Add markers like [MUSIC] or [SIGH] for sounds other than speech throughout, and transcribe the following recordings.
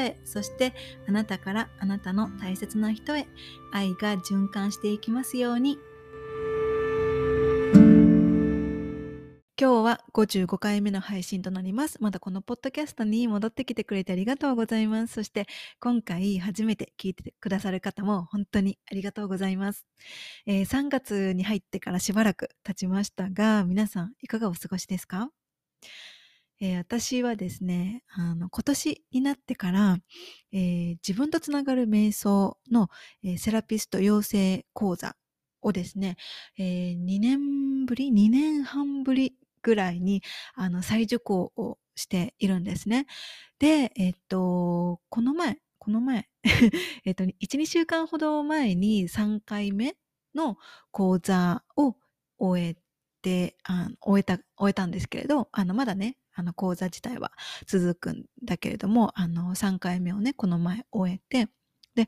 へそしてあなたからあなたの大切な人へ愛が循環していきますように今日は55回目の配信となります。まだこのポッドキャストに戻ってきてくれてありがとうございます。そして今回初めて聞いてくださる方も本当にありがとうございます。えー、3月に入ってからしばらく経ちましたが、皆さんいかがお過ごしですか？えー、私はですね、あの、今年になってから、えー、自分とつながる瞑想の、えー、セラピスト養成講座をですね、え、2年ぶり ?2 年半ぶりぐらいに、あの、再受講をしているんですね。で、えっと、この前、この前、[LAUGHS] えっと、1、2週間ほど前に3回目の講座を終えて、終えた、終えたんですけれど、あの、まだね、あの、講座自体は続くんだけれども、あの、3回目をね、この前終えて、で、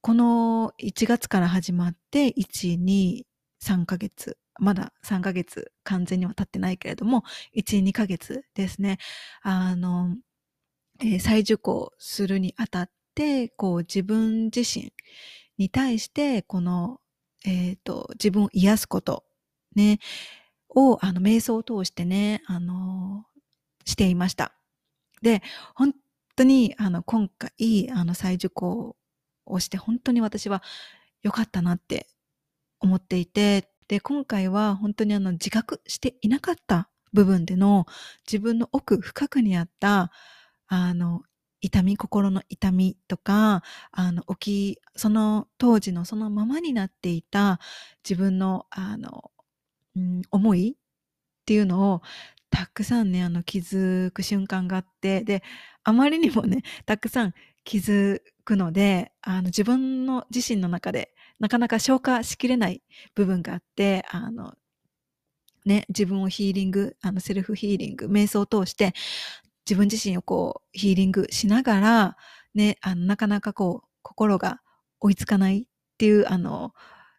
この1月から始まって、1、2、3ヶ月まだ3ヶ月完全には経ってないけれども、1、2ヶ月ですね。あの、えー、再受講するにあたって、こう自分自身に対して、この、えっ、ー、と、自分を癒すこと、ね、を、あの、瞑想を通してね、あの、していました。で、本当に、あの、今回、あの、再受講をして、本当に私は良かったなって思っていて、で、今回は本当にあの自覚していなかった部分での自分の奥深くにあったあの痛み、心の痛みとか、あの、起き、その当時のそのままになっていた自分の、あの、うん、思いっていうのをたくさんね、あの、気づく瞬間があって、で、あまりにもね、[LAUGHS] たくさん気づくので、あの、自分の自身の中でなかなか消化しきれない部分があって、あの、ね、自分をヒーリング、あの、セルフヒーリング、瞑想を通して、自分自身をこう、ヒーリングしながら、ね、あの、なかなかこう、心が追いつかないっていう、あの、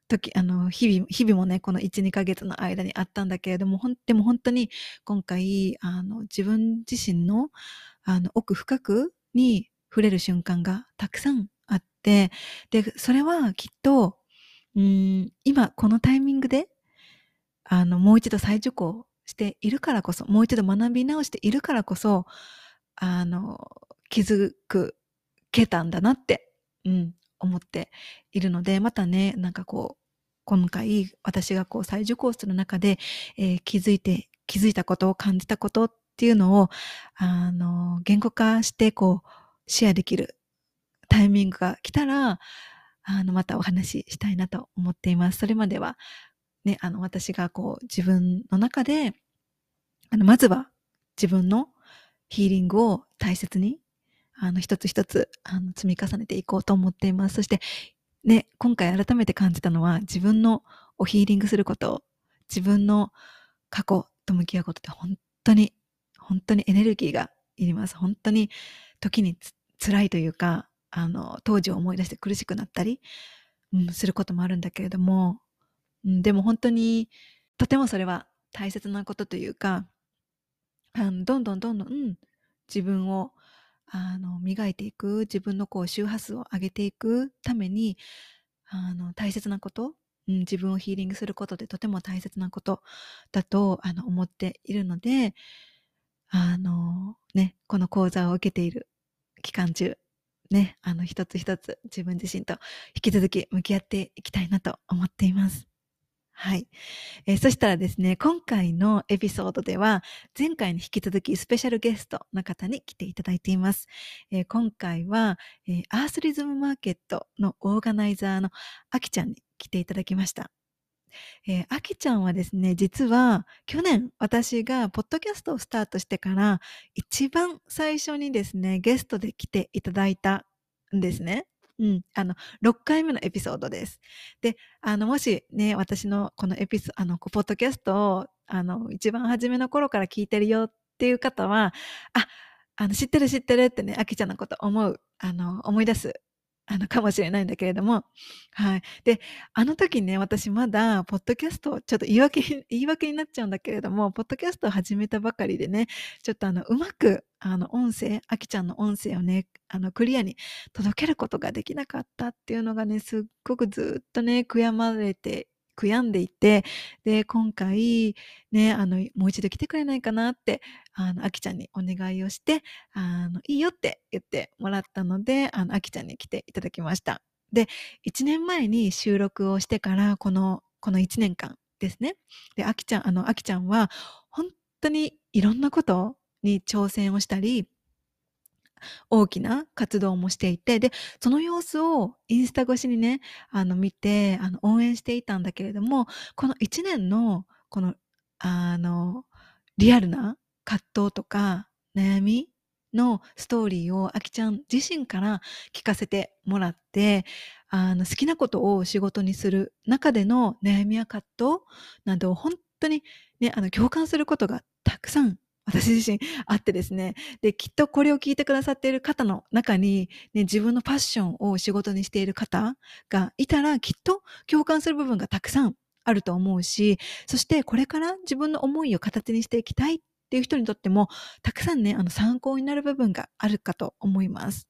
時、あの、日々、日々もね、この1、2ヶ月の間にあったんだけれども、ほん、でも本当に今回、あの、自分自身の、あの、奥深くに触れる瞬間がたくさんあって、で、それはきっと、うん、今このタイミングで、あの、もう一度再受講しているからこそ、もう一度学び直しているからこそ、あの、気づく、けたんだなって、うん、思っているので、またね、なんかこう、今回私がこう再受講する中で、えー、気づいて、気づいたことを感じたことっていうのを、あの、言語化してこう、シェアできるタイミングが来たら、あの、またお話ししたいなと思っています。それまでは、ね、あの、私がこう、自分の中で、あの、まずは自分のヒーリングを大切に、あの、一つ一つ、あの、積み重ねていこうと思っています。そして、ね、今回改めて感じたのは、自分のおヒーリングすること、自分の過去と向き合うことって本当に、本当にエネルギーがいります。本当に時につ辛いというか、あの、当時を思い出して苦しくなったり、うん、することもあるんだけれども、うん、でも本当に、とてもそれは大切なことというか、あのどんどんどんどん、うん、自分をあの磨いていく、自分のこう周波数を上げていくために、あの大切なこと、うん、自分をヒーリングすることでとても大切なことだとあの思っているので、あのね、この講座を受けている期間中、ね、あの、一つ一つ自分自身と引き続き向き合っていきたいなと思っています。はい。えー、そしたらですね、今回のエピソードでは、前回に引き続きスペシャルゲストの方に来ていただいています。えー、今回は、えー、アースリズムマーケットのオーガナイザーのあきちゃんに来ていただきました。えー、あきちゃんはですね、実は去年私がポッドキャストをスタートしてから一番最初にですね、ゲストで来ていただいたんですね。うん。あの、6回目のエピソードです。で、あの、もしね、私のこのエピソ、あの、ポッドキャストを、あの、一番初めの頃から聞いてるよっていう方は、あ、あの、知ってる知ってるってね、あきちゃんのこと思う、あの、思い出すあの、かもしれないんだけれども、はい。で、あの時ね、私まだ、ポッドキャスト、ちょっと言い訳、[LAUGHS] 言い訳になっちゃうんだけれども、ポッドキャストを始めたばかりでね、ちょっとあの、うまく、あの、音声、あきちゃんの音声をね、あの、クリアに届けることができなかったっていうのがね、すっごくずっとね、悔やまれて悔やんでいて、で、今回、ね、あの、もう一度来てくれないかなって、あの、あきちゃんにお願いをして、あの、いいよって言ってもらったので、あの、あきちゃんに来ていただきました。で、1年前に収録をしてから、この、この1年間ですね。で、あきちゃん、あの、あきちゃんは、本当にいろんなことに挑戦をしたり、大きな活動もしていて、で、その様子をインスタ越しにね、あの見て、あの応援していたんだけれども、この1年の、この、あの、リアルな葛藤とか悩みのストーリーをあきちゃん自身から聞かせてもらって、あの好きなことを仕事にする中での悩みや葛藤などを本当にね、あの共感することがたくさん私自身あってですね。で、きっとこれを聞いてくださっている方の中に、ね、自分のパッションを仕事にしている方がいたら、きっと共感する部分がたくさんあると思うし、そしてこれから自分の思いを形にしていきたいっていう人にとっても、たくさんね、あの参考になる部分があるかと思います。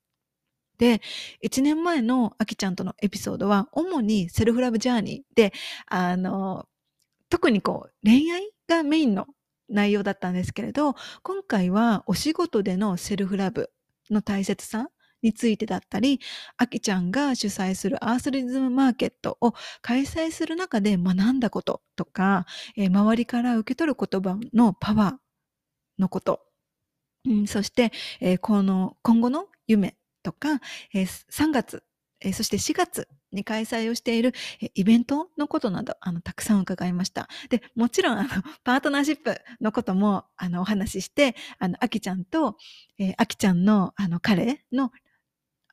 で、1年前のあきちゃんとのエピソードは、主にセルフラブジャーニーで、あの、特にこう、恋愛がメインの内容だったんですけれど、今回はお仕事でのセルフラブの大切さについてだったり、あきちゃんが主催するアースリズムマーケットを開催する中で学んだこととか、えー、周りから受け取る言葉のパワーのこと、うん、そして、えー、この今後の夢とか、えー、3月、えそして4月に開催をしているイベントのことなど、あの、たくさん伺いました。で、もちろん、あの、[LAUGHS] パートナーシップのことも、あの、お話しして、あの、あきちゃんと、えー、あきちゃんの、あの、彼の、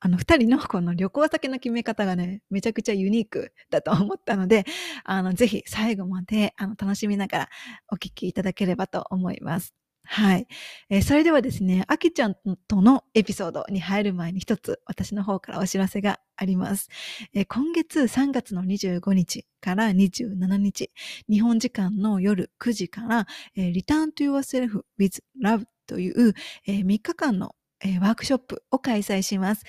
あの、二人のこの旅行先の決め方がね、めちゃくちゃユニークだと思ったので、あの、ぜひ最後まで、あの、楽しみながらお聞きいただければと思います。はい。えー、それではですね、あきちゃんとのエピソードに入る前に一つ私の方からお知らせがあります。えー、今月3月の25日から27日、日本時間の夜9時から、えー、Return to Yourself with Love という、えー、3日間の、ワークショップを開催します、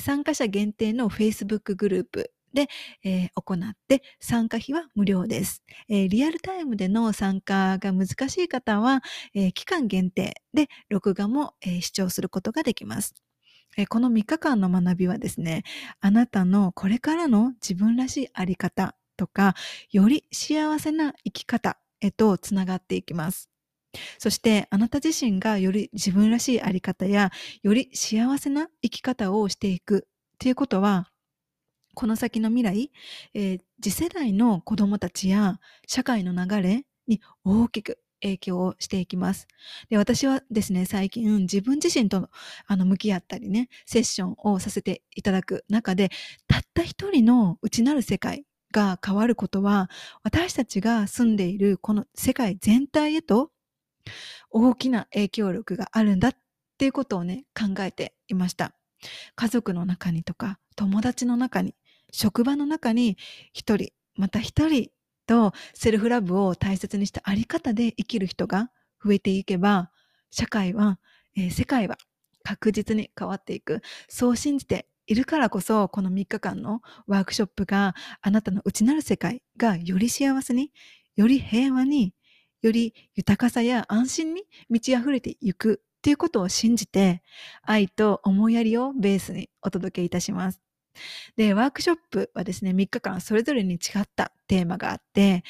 参加者限定の Facebook グループで、えー、行って参加費は無料です、えー、リアルタイムでの参加が難しい方は、えー、期間限定で録画も、え視聴することができます。えこの3日間の学びはですね、あなたのこれからの自分らしいあり方とか、より幸せな生き方へとつながっていきます。そしてあなた自身がより自分らしいあり方やより幸せな生き方をしていくっていうことはこの先の未来、えー、次世代の子供たちや社会の流れに大きく影響をしていきます。で私はですね、最近自分自身とあの向き合ったりね、セッションをさせていただく中で、たった一人の内なる世界が変わることは、私たちが住んでいるこの世界全体へと大きな影響力があるんだっていうことをね、考えていました。家族の中にとか、友達の中に、職場の中に一人、また一人とセルフラブを大切にしたあり方で生きる人が増えていけば、社会は、えー、世界は確実に変わっていく。そう信じているからこそ、この3日間のワークショップがあなたの内なる世界がより幸せに、より平和に、より豊かさや安心に満ち溢れていくっていうことを信じて、愛と思いやりをベースにお届けいたします。で、ワークショップはですね、3日間それぞれに違ったテーマがあって、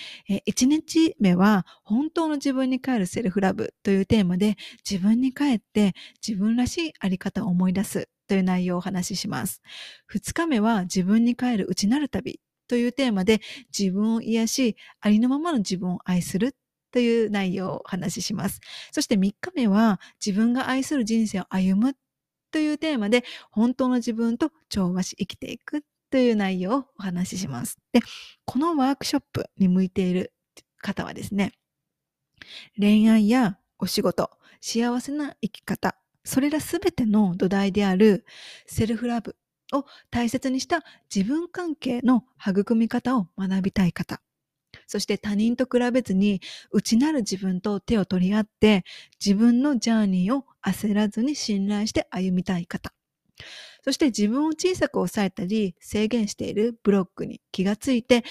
1日目は本当の自分に帰るセルフラブというテーマで、自分に帰って自分らしいあり方を思い出すという内容をお話しします。2日目は自分に帰る内なる旅というテーマで自分を癒し、ありのままの自分を愛するという内容をお話しします。そして3日目は自分が愛する人生を歩むというテーマで本当の自分と調和し生きていくという内容をお話しします。で、このワークショップに向いている方はですね、恋愛やお仕事、幸せな生き方、それらすべての土台であるセルフラブを大切にした自分関係の育み方を学びたい方。そして他人と比べずに内なる自分と手を取り合って自分のジャーニーを焦らずに信頼して歩みたい方。そして自分を小さく抑えたり制限しているブロックに気がついて、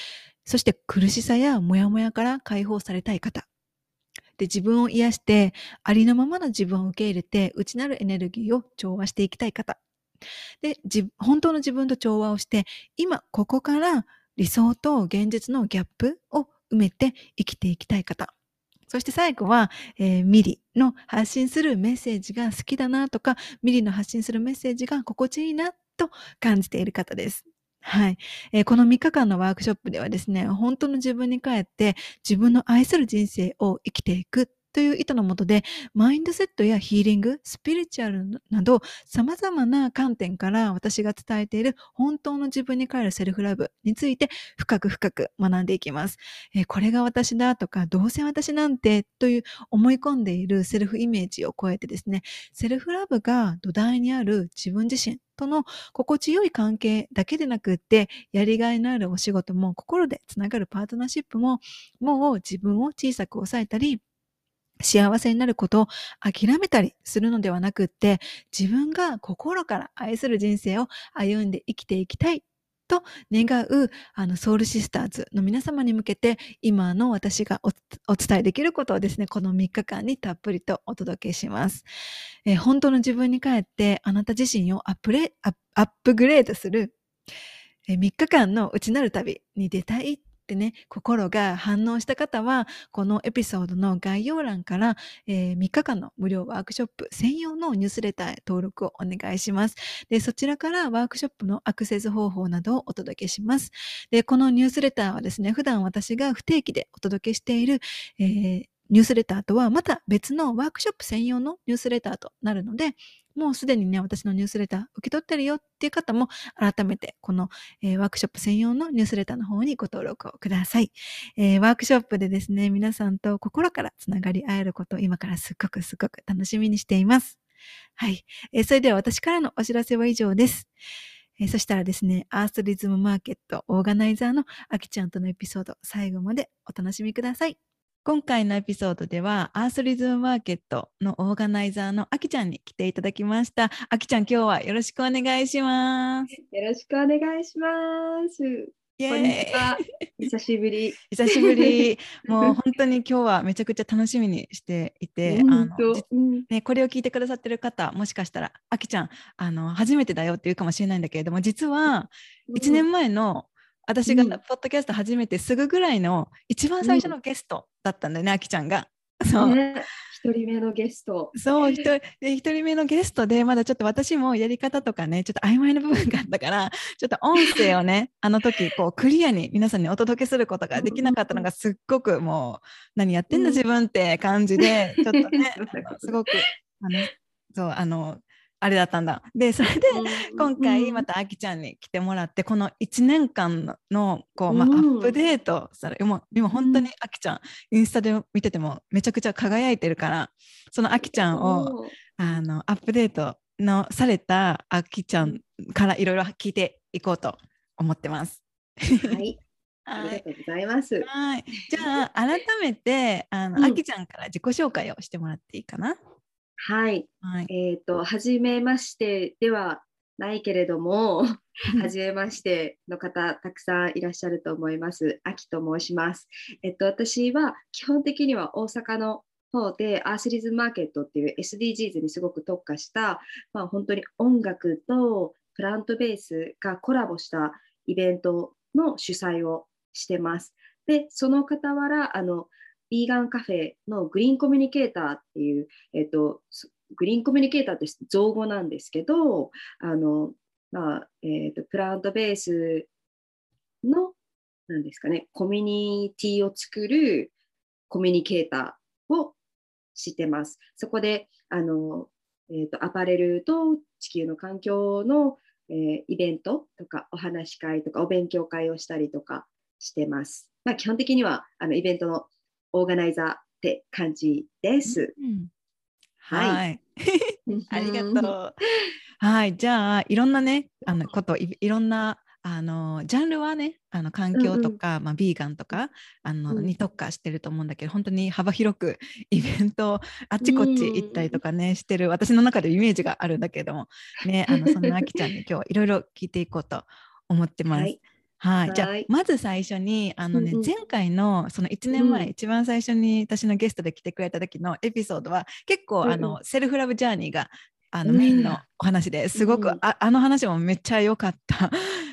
そして苦しさやモヤモヤから解放されたい方。で、自分を癒して、ありのままの自分を受け入れて、内なるエネルギーを調和していきたい方。で、本当の自分と調和をして、今、ここから理想と現実のギャップを埋めて生きていきたい方。そして最後は、えー、ミリの発信するメッセージが好きだなとか、ミリの発信するメッセージが心地いいなと感じている方です。はい、えー、この3日間のワークショップではですね、本当の自分に帰って自分の愛する人生を生きていくという意図のもとで、マインドセットやヒーリング、スピリチュアルなど、様々な観点から私が伝えている本当の自分に帰るセルフラブについて深く深く学んでいきます。えー、これが私だとか、どうせ私なんてという思い込んでいるセルフイメージを超えてですね、セルフラブが土台にある自分自身との心地よい関係だけでなくって、やりがいのあるお仕事も心でつながるパートナーシップも、もう自分を小さく抑えたり、幸せになることを諦めたりするのではなくって、自分が心から愛する人生を歩んで生きていきたいと願うあのソウルシスターズの皆様に向けて今の私がお伝えできることをですね、この3日間にたっぷりとお届けします。えー、本当の自分に帰ってあなた自身をアップレアップグレードする、えー、3日間の内なる旅に出たいってね、心が反応した方は、このエピソードの概要欄から、えー、3日間の無料ワークショップ専用のニュースレターへ登録をお願いします。で、そちらからワークショップのアクセス方法などをお届けします。で、このニュースレターはですね、普段私が不定期でお届けしている、えーニュースレターとはまた別のワークショップ専用のニュースレターとなるので、もうすでにね、私のニュースレター受け取ってるよっていう方も、改めてこの、えー、ワークショップ専用のニュースレターの方にご登録をください、えー、ワークショップでですね、皆さんと心からつながり合えることを今からすっごくすっごく楽しみにしています。はい。えー、それでは私からのお知らせは以上です。えそしたらですね、アースリズムマーケットオーガナイザーのあきちゃんとのエピソード、最後までお楽しみください。今回のエピソードでは、アースリズムマーケットのオーガナイザーのあきちゃんに来ていただきました。あきちゃん、今日はよろしくお願いします。よろしくお願いします。こんにちは。久しぶり。久しぶり。[LAUGHS] もう本当に今日はめちゃくちゃ楽しみにしていて、あの、うん、ね、これを聞いてくださってる方、もしかしたら、あきちゃん、あの、初めてだよって言うかもしれないんだけれども、実は1年前の私がポッドキャスト始めてすぐぐらいの一番最初のゲストだったんだよね、あきちゃんが。そう。ね一人目のゲスト。そう、一人一人目のゲストで、まだちょっと私もやり方とかね、ちょっと曖昧な部分があったから、ちょっと音声をね、[LAUGHS] あの時、こう、クリアに皆さんにお届けすることができなかったのが、すっごくもう、何やってんだ自分って感じで、ちょっとね、[LAUGHS] すごく、あの、そう、あの、あれだったんだ。で、それで今回またあきちゃんに来てもらって、この1年間のこう、まあ、アップデートされ、今今本当にあきちゃん、インスタで見ててもめちゃくちゃ輝いてるから、そのあきちゃんをあのアップデートのされたあきちゃんからいろいろ聞いていこうと思ってます。はい。[LAUGHS] ありがとうございます。はい。じゃあ [LAUGHS] 改めてあの、うん、あきちゃんから自己紹介をしてもらっていいかな？はい。はい、えっ、ー、と、はじめましてではないけれども、[LAUGHS] はじめましての方、たくさんいらっしゃると思います。あきと申します。えっと、私は基本的には大阪の方でアースリズムマーケットっていう SDGs にすごく特化した、まあ、本当に音楽とプラントベースがコラボしたイベントの主催をしてます。で、その傍ら、あの、ビーガンカフェのグリーンコミュニケーターっていう、えっと、グリーンコミュニケーターって造語なんですけど、あのまあえーと、プラントベースのなんですかね、コミュニティを作るコミュニケーターをしてます。そこで、あの、えーと、アパレルと地球の環境の、えー、イベントとかお話し会とかお勉強会をしたりとかしてます。まあ、基本的にはあのイベントのオーガナイザーって感じです。うん、はい。[LAUGHS] ありがとう。はい、じゃあいろんなねあのこといろんなあのジャンルはねあの環境とか、うんうん、まあ、ビーガンとかあの、うん、に特化してると思うんだけど本当に幅広くイベントあっちこっち行ったりとかね、うん、してる私の中でイメージがあるんだけどもねあのそんなあきちゃんに今日はいろいろ聞いていこうと思ってます。はいはい、じゃあまず最初にあのね、うんうん、前回のその1年前、うん、一番最初に私のゲストで来てくれた時のエピソードは結構、うんうん、あのセルフラブジャーニーがあのメインのお話ですごく、うん、ああの話もめっちゃ良かった。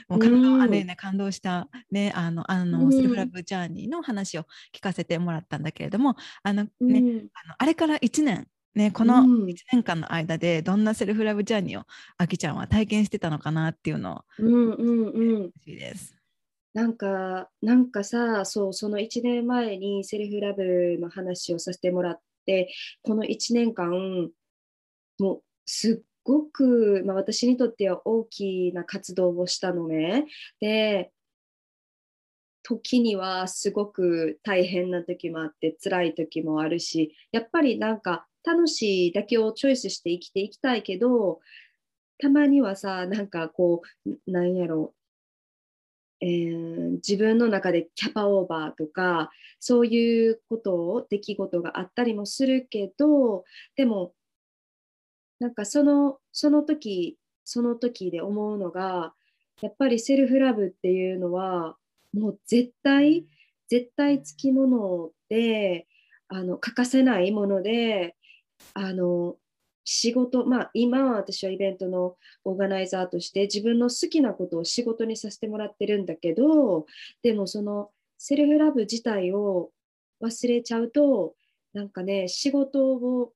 もう体はね、ね感動したねあのあの、セルフラブジャーニーの話を聞かせてもらったんだけれどもあのね、うん、あのあれから1年ね、この1年間の間でどんなセルフラブジャーニーをあきちゃんは体験してたのかなっていうのを、うんうんうん、しいです。なんかなんかさそうその1年前にセルフラブの話をさせてもらってこの1年間もうすっごく、まあ、私にとっては大きな活動をしたのね。で時にはすごく大変な時もあって辛い時もあるしやっぱりなんか楽しいだけをチョイスして生きていきたいけどたまにはさなんかこうなんやろ、えー、自分の中でキャパオーバーとかそういうことを出来事があったりもするけどでもなんかそのその時その時で思うのがやっぱりセルフラブっていうのはもう絶対絶対つきものであの欠かせないものであの仕事まあ今は私はイベントのオーガナイザーとして自分の好きなことを仕事にさせてもらってるんだけどでもそのセルフラブ自体を忘れちゃうとなんかね仕事を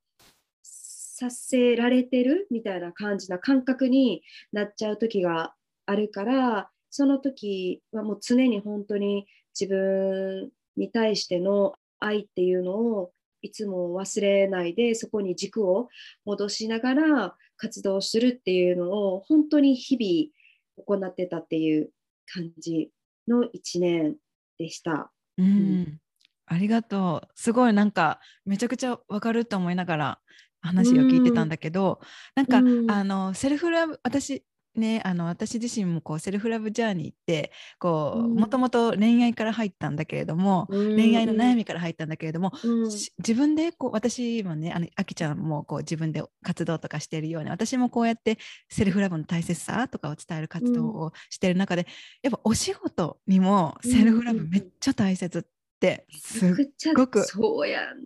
させられてるみたいな感じな感覚になっちゃう時があるからその時はもう常に本当に自分に対しての愛っていうのをいつも忘れないでそこに軸を戻しながら活動するっていうのを本当に日々行ってたっていう感じの1年でした。うん、うんありがとう。すごいなんかめちゃくちゃわかると思いながら話を聞いてたんだけど、うん、なんか、うん、あのセルフラブ私ね、あの私自身もこうセルフラブジャーニーってこうもともと恋愛から入ったんだけれども、うん、恋愛の悩みから入ったんだけれども、うん、自分でこう私もねあのあきちゃんもこう自分で活動とかしているように私もこうやってセルフラブの大切さとかを伝える活動をしている中で、やっぱお仕事にもセルフラブめっちゃ大切っってすっごく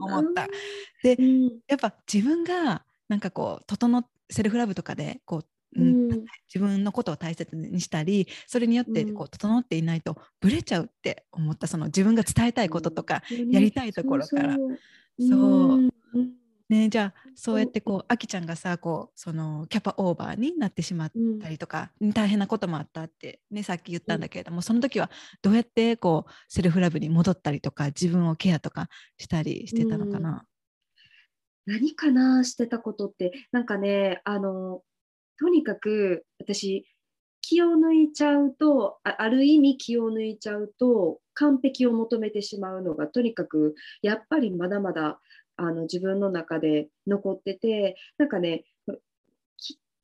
思った。で、うん、やっぱ自分がなんかこう整セルフラブとかでこう、うん、自分のことを大切にしたりそれによってこう整っていないとブレちゃうって思ったその自分が伝えたいこととかやりたいところから。そうね、じゃあそうやってこうあきちゃんがさこうそのキャパオーバーになってしまったりとか、うん、大変なこともあったって、ね、さっき言ったんだけれども、うん、その時はどうやってこうセルフラブに戻ったりとか自分をケアとかしたりしてたのかな、うん、何かなしてたことって。なんかねあのとにかく私気を抜いちゃうとある意味気を抜いちゃうと完璧を求めてしまうのがとにかくやっぱりまだまだあの自分の中で残っててなんかね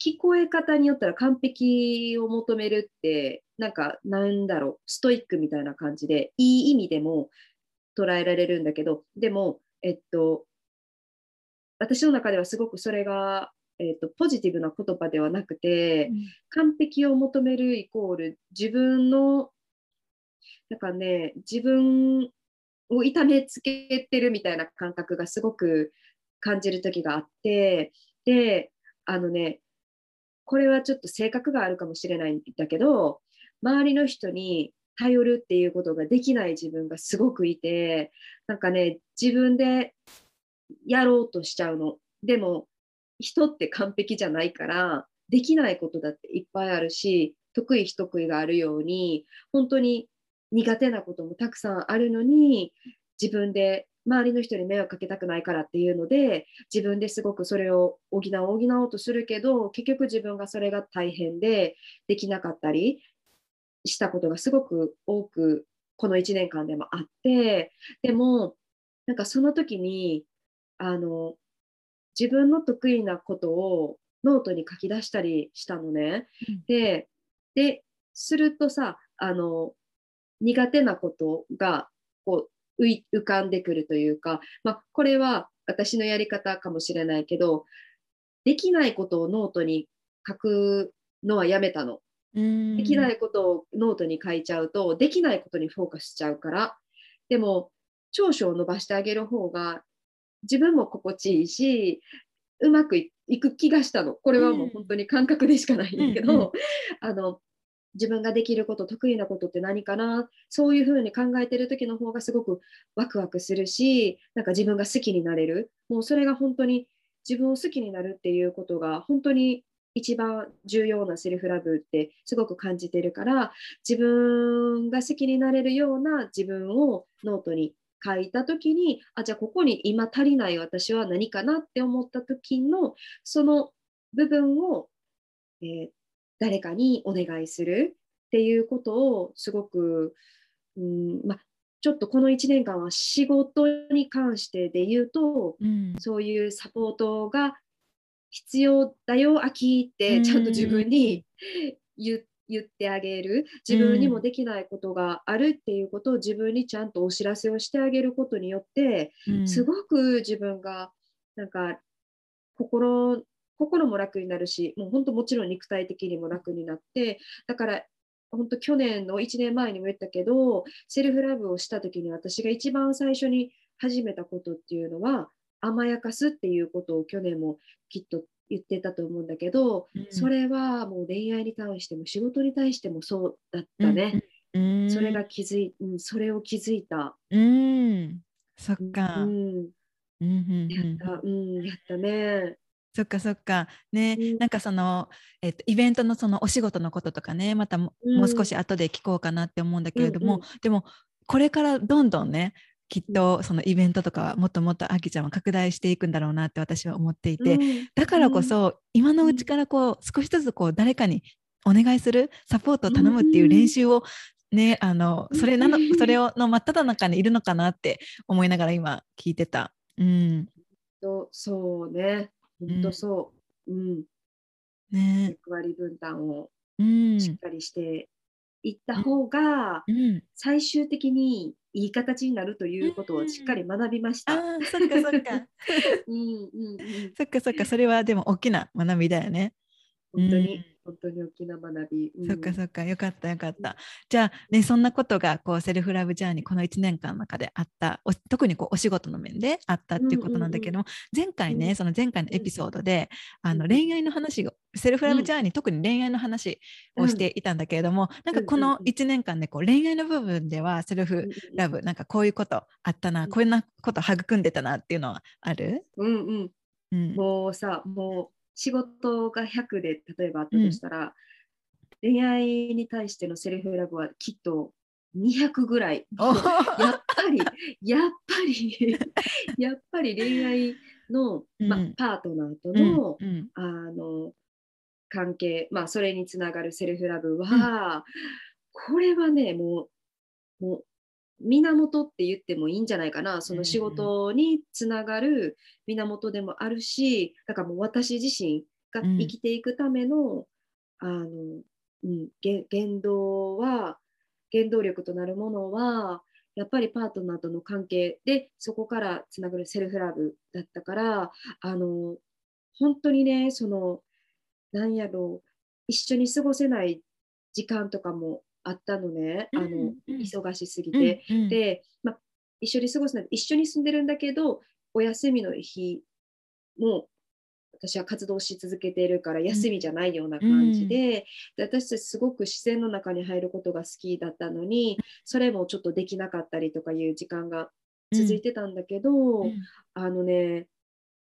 聞こえ方によったら完璧を求めるってなんかなんだろうストイックみたいな感じでいい意味でも捉えられるんだけどでもえっと私の中ではすごくそれが、えっと、ポジティブな言葉ではなくて、うん、完璧を求めるイコール自分のなんかね自分を痛めつけてるみたいな感覚がすごく感じる時があってであのねこれはちょっと性格があるかもしれないんだけど周りの人に頼るっていうことができない自分がすごくいてなんかね自分でやろうとしちゃうの。でも人って完璧じゃないからできないことだっていっぱいあるし得意不得意があるように本当に苦手なこともたくさんあるのに自分で周りの人に迷惑かけたくないからっていうので自分ですごくそれを補おう補おうとするけど結局自分がそれが大変でできなかったりしたことがすごく多くこの1年間でもあってでもなんかその時にあの自分の得意なことをノートに書き出したりしたのね。うん、ででするとさあの苦手なことがこう浮かんでくるというか、まあ、これは私のやり方かもしれないけどできないことをノートに書くのはやめたの。できないことをノートに書いちゃうとできないことにフォーカスしちゃうからでも長所を伸ばしてあげる方が自分も心地いいしうまくいく気がしたの。これはもう本当に感覚でしかないんだけど、うんうん、あの自分ができること得意なことって何かな？そういうふうに考えてる時の方がすごくワクワクするしなんか自分が好きになれる。もうそれが本当に自分を好きになるっていうことが本当に一番重要なセルフラブってすごく感じてるから自分が好きになれるような自分をノートに書いた時にあじゃあここに今足りない私は何かなって思った時のその部分を、えー、誰かにお願いするっていうことをすごく、うんまちょっとこの1年間は仕事に関してで言うと、うん、そういうサポートが必要だよ、秋ってちゃんと自分に言っ言ってあげる。自分にもできないことがあるっていうことを自分にちゃんとお知らせをしてあげることによって、すごく自分がなんか心心も楽になるしもう本当もちろん肉体的にも楽になってだから本当去年の1年前にも言ったけどセルフラブをした時に私が一番最初に始めたことっていうのは甘やかすっていうことを去年もきっと言ってたと思うんだけど、うん、それはもう恋愛に対しても仕事に対してもそうだったね。うん、それが気づい、うん、それを気づいた。うん、そっか。うん、うん、やった、うん、やったね。そっかそっか。ね、うん、なんかその、えっと、イベントのそのお仕事のこととかねまたも,、う少し後で聞こうかなって思うんだけれども、うんうん、でもこれからどんどんねきっとそのイベントとかもっともっとあきちゃんは拡大していくんだろうなって私は思っていて、うん、だからこそ今のうちからこう少しずつこう誰かにお願いするサポートを頼むっていう練習をね、あのそれなのそれをの真っ只中にいるのかなって思いながら今聞いてた。うん、そうね、本当そう。うん、ね、役割分担をしっかりしていった方が、うん、最終的にいい形になるということをしっかり学びました。うん、あそっかそっか。[LAUGHS] うんうんうん、そっかそっかそれはでも大きな学びだよね。本当に、本当に大きな学び。うん、そっかそっかよかったよかった。じゃあねそんなことがこうセルフラブジャーニーこの1年間の中であった特にこうお仕事の面であったっていうことなんだけども、前回ねその前回のエピソードで、あの恋愛の話をセルフラブジャーニー、特に恋愛の話をしていたんだけれども、なんかこの1年間でこう恋愛の部分ではセルフラブなんかこういうことあったな、こういうこと育んでたなっていうのはある？うんうん、うん、もうさもう仕事が100で例えばあったとしたら、うん、恋愛に対してのセルフラブはきっと200ぐらい。[LAUGHS] やっぱりやっぱりやっぱり恋愛の、ま、うん、パートナーとのうん、あの関係、まあ、それにつながるセルフラブは、これはねもうもう源って言ってもいいんじゃないかな。その仕事につながる源でもあるしだからもう私自身が生きていくための,、あのうん、言動は原動力となるものはやっぱりパートナーとの関係でそこからつながるセルフラブだったからあの本当にねそのなんやろう一緒に過ごせない時間とかもあったのね、あの忙しすぎて。で、ま一緒に過ごすの一緒に住んでるんだけどお休みの日も私は活動し続けているから休みじゃないような感じでで私たちすごく自然の中に入ることが好きだったのにそれもちょっとできなかったりとかいう時間が続いてたんだけど、あのね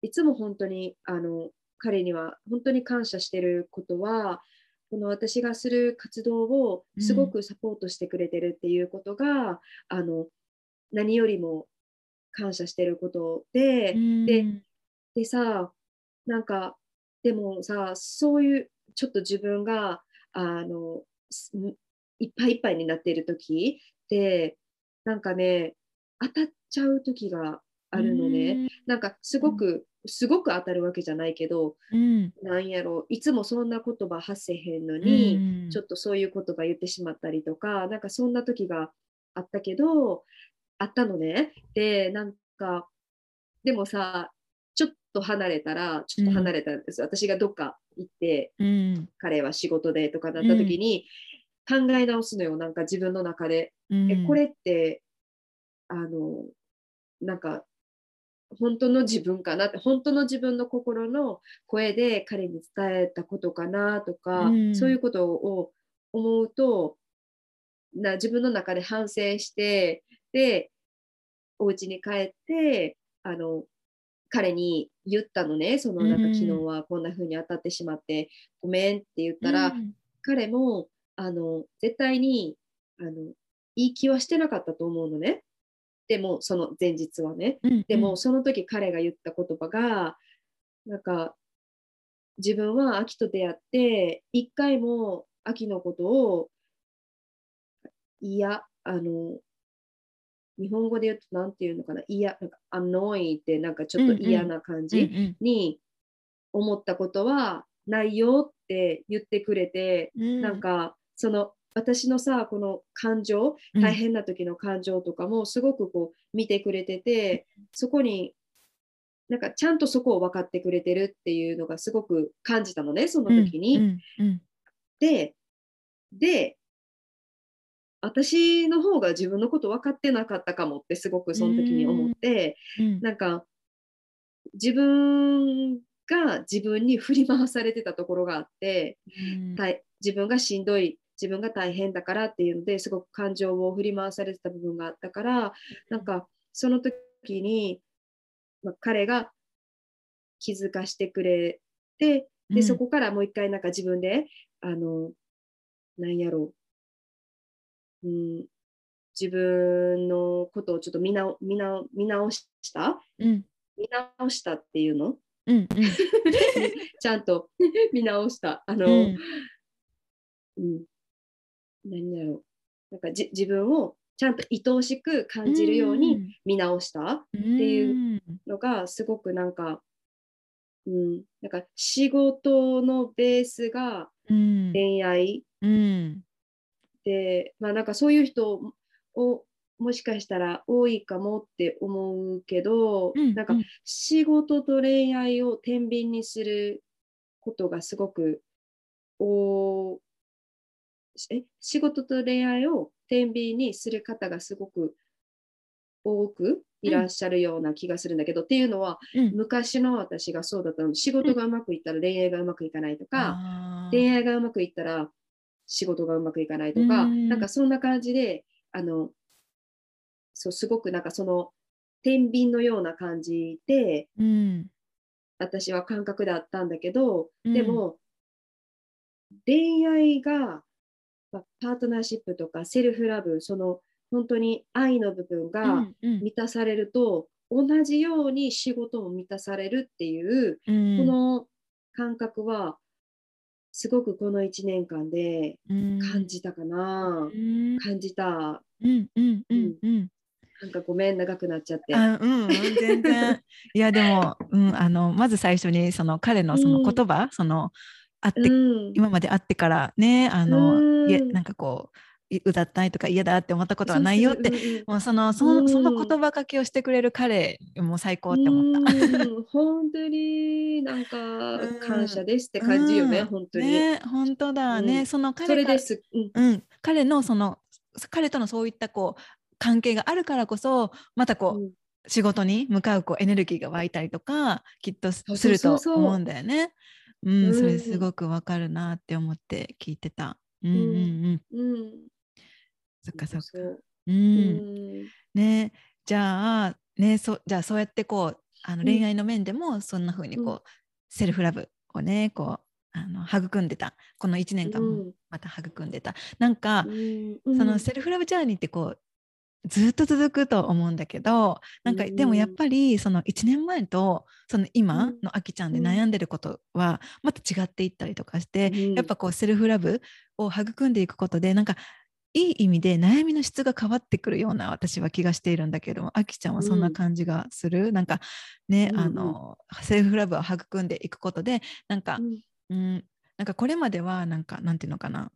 いつも本当にあの彼には本当に感謝してることはこの私がする活動をすごくサポートしてくれてるっていうことが、あの何よりも感謝してることで、ででさなんかでもさそういうちょっと自分があのいっぱいいっぱいになっている時でなんかね当たっちゃう時があるのね。なんかすごく、すごく当たるわけじゃないけど、うん、なんやろいつもそんな言葉発せへんのに、うん、ちょっとそういう言葉言ってしまったりとかなんかそんな時があったけどあったのね。でなんかでもさちょっと離れたらちょっと離れたんです、うん、私がどっか行って、彼は仕事でとかだった時に、考え直すのよ。なんか自分の中で。えこれってあのなんか本当の自分かなって本当の自分の心の声で彼に伝えたことかなとか、うん、そういうことを思うとな自分の中で反省してでお家に帰ってあの彼に言ったのねそのなんか昨日はこんな風に当たってしまってごめんって言ったら、うん、彼もあの絶対にあのいい気はしてなかったと思うのね。でもその前日はね、うんうん、でもその時彼が言った言葉がなんか自分は秋と出会って一回も秋のことをいやあの日本語で言うと何て言うのかな嫌なんかアノイってなんかちょっと嫌な感じに思ったことはないよって言ってくれて、うん、なんかその私のさこの感情大変な時の感情とかもすごくこう見てくれてて、うん、そこになんかちゃんとそこを分かってくれてるっていうのがすごく感じたのねその時に。うんうん、でで私の方が自分のこと分かってなかったかもってすごくその時に思って、ん。なんか自分が自分に振り回されてたところがあって、自分がしんどい自分が大変だからっていうのですごく感情を振り回されてた部分があったからなんかその時に、まあ、彼が気づかしてくれてで、そこからもう一回なんか自分であのなんやろう、うん、自分のことをちょっと見直見直見直した、うん、見直したっていうの、うんうん、[LAUGHS] ちゃんと [LAUGHS] 見直した。あの、うん、うん、何だろう。なんかじ自分をちゃんと愛おしく感じるように見直したっていうのがすごくなんか、うん、なんか仕事のベースが恋愛、うん、で、まあ、なんかそういう人をもしかしたら多いかもって思うけど、うん、なんか仕事と恋愛を天秤にすることがすごく多え仕事と恋愛を天秤にする方がすごく多くいらっしゃるような気がするんだけど、うん、っていうのは、うん、昔の私がそうだったの。仕事がうまくいったら恋愛がうまくいかないとか、恋愛がうまくいったら仕事がうまくいかないとか、ん。なんかそんな感じであのそうすごくなんかその天秤のような感じで、うん、私は感覚であったんだけど、でも恋愛がまあ、パートナーシップとかセルフラブその本当に愛の部分が満たされると、うんうん、同じように仕事も満たされるっていう、うん、この感覚はすごくこの1年間で感じたかな、うん、感じた。うんうんうんうん。なんかごめん長くなっちゃって。あうん、全然。いやでも、うん、あのまず最初にその彼のその言葉、うん、その会って、うん、今まで会ってからねあの、うん、いなんかこう歌ったいとか嫌だって思ったことはないよって、もうそのそその言葉かけをしてくれる彼も最高って思った。本当になんか感謝ですって感じよね、本当に。ね本当だね、その彼です、うん、彼のその彼とのそういったこう関係があるからこそまたこう、仕事に向かうこうエネルギーが湧いたりとかきっとすると思うんだよね。うん、それすごくわかるなって思って聞いてた。うんうんうん。うん、そっかそっか。うん。ねじゃあねそじゃあそうやってこうあの恋愛の面でもそんな風にこう、セルフラブをねこうあの育んでた。この1年間もうん。また育んでた、なんか、うん。そのセルフラブジャーニーってこうずっと続くと思うんだけどなんかうんでもやっぱりその1年前とその今のあきちゃんでうん。悩んでることはまた違っていったりとかして、うん。やっぱこうセルフラブを育んでいくことでなんかいい意味で悩みの質が変わってくるような私は気がしているんだけどもあきちゃんはそんな感じがする、なんかね、うんうん。あのセルフラブを育んでいくことでなんか、うん。うん、なんかこれまではなんかなんていうのかな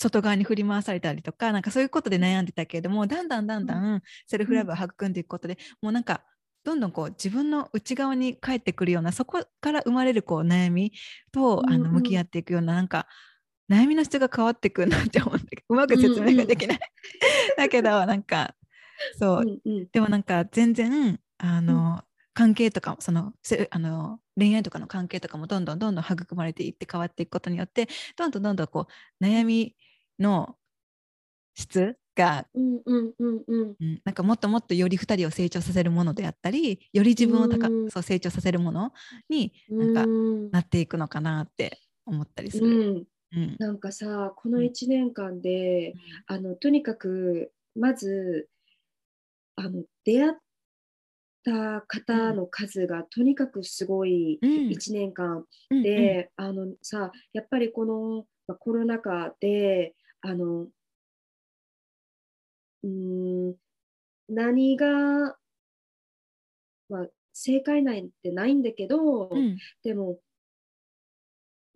外側に振り回されたりとかなんかそういうことで悩んでたけれどもだんだんだんだんセルフラブを育んでいくことで、もうなんかどんどんこう自分の内側に返ってくるようなそこから生まれるこう悩みと、あうんうん。の向き合っていくようななんか悩みの質が変わってくるなって思うんだけどうまく説明ができない。だけどなんかそう、うんうん。でもなんか全然あの、関係とかもそのせあの恋愛とかの関係とかもどんどんどんどん育まれていって変わっていくことによってどんどんどんどんこう悩みの質が、うんうんうんうん。うんなんかもっともっとより2人を成長させるものであったりより自分を高うん。そう成長させるものになんかうん。なっていくのかなって思ったりする。うん。うん。なんかさこのうん。1年間で、あのとにかくまずあの出会った方の数がとにかくすごいうん。1年間うん。で、あのさやっぱりこの、まあ、コロナ禍であのうーん何が、まあ、正解なんてないんだけど、うんうん。でも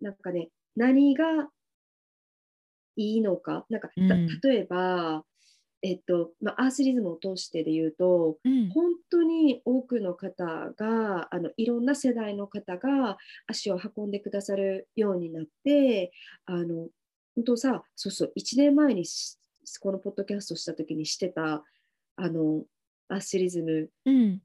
なんかね何がいいのかなんか、たうん。例えば、えっとまあ、アースリズムを通してで言うとうん。本当に多くの方があのいろんな世代の方が足を運んでくださるようになってあの本当さそうそう1年前にしこのポッドキャストした時にしてたあのアースリズムうん。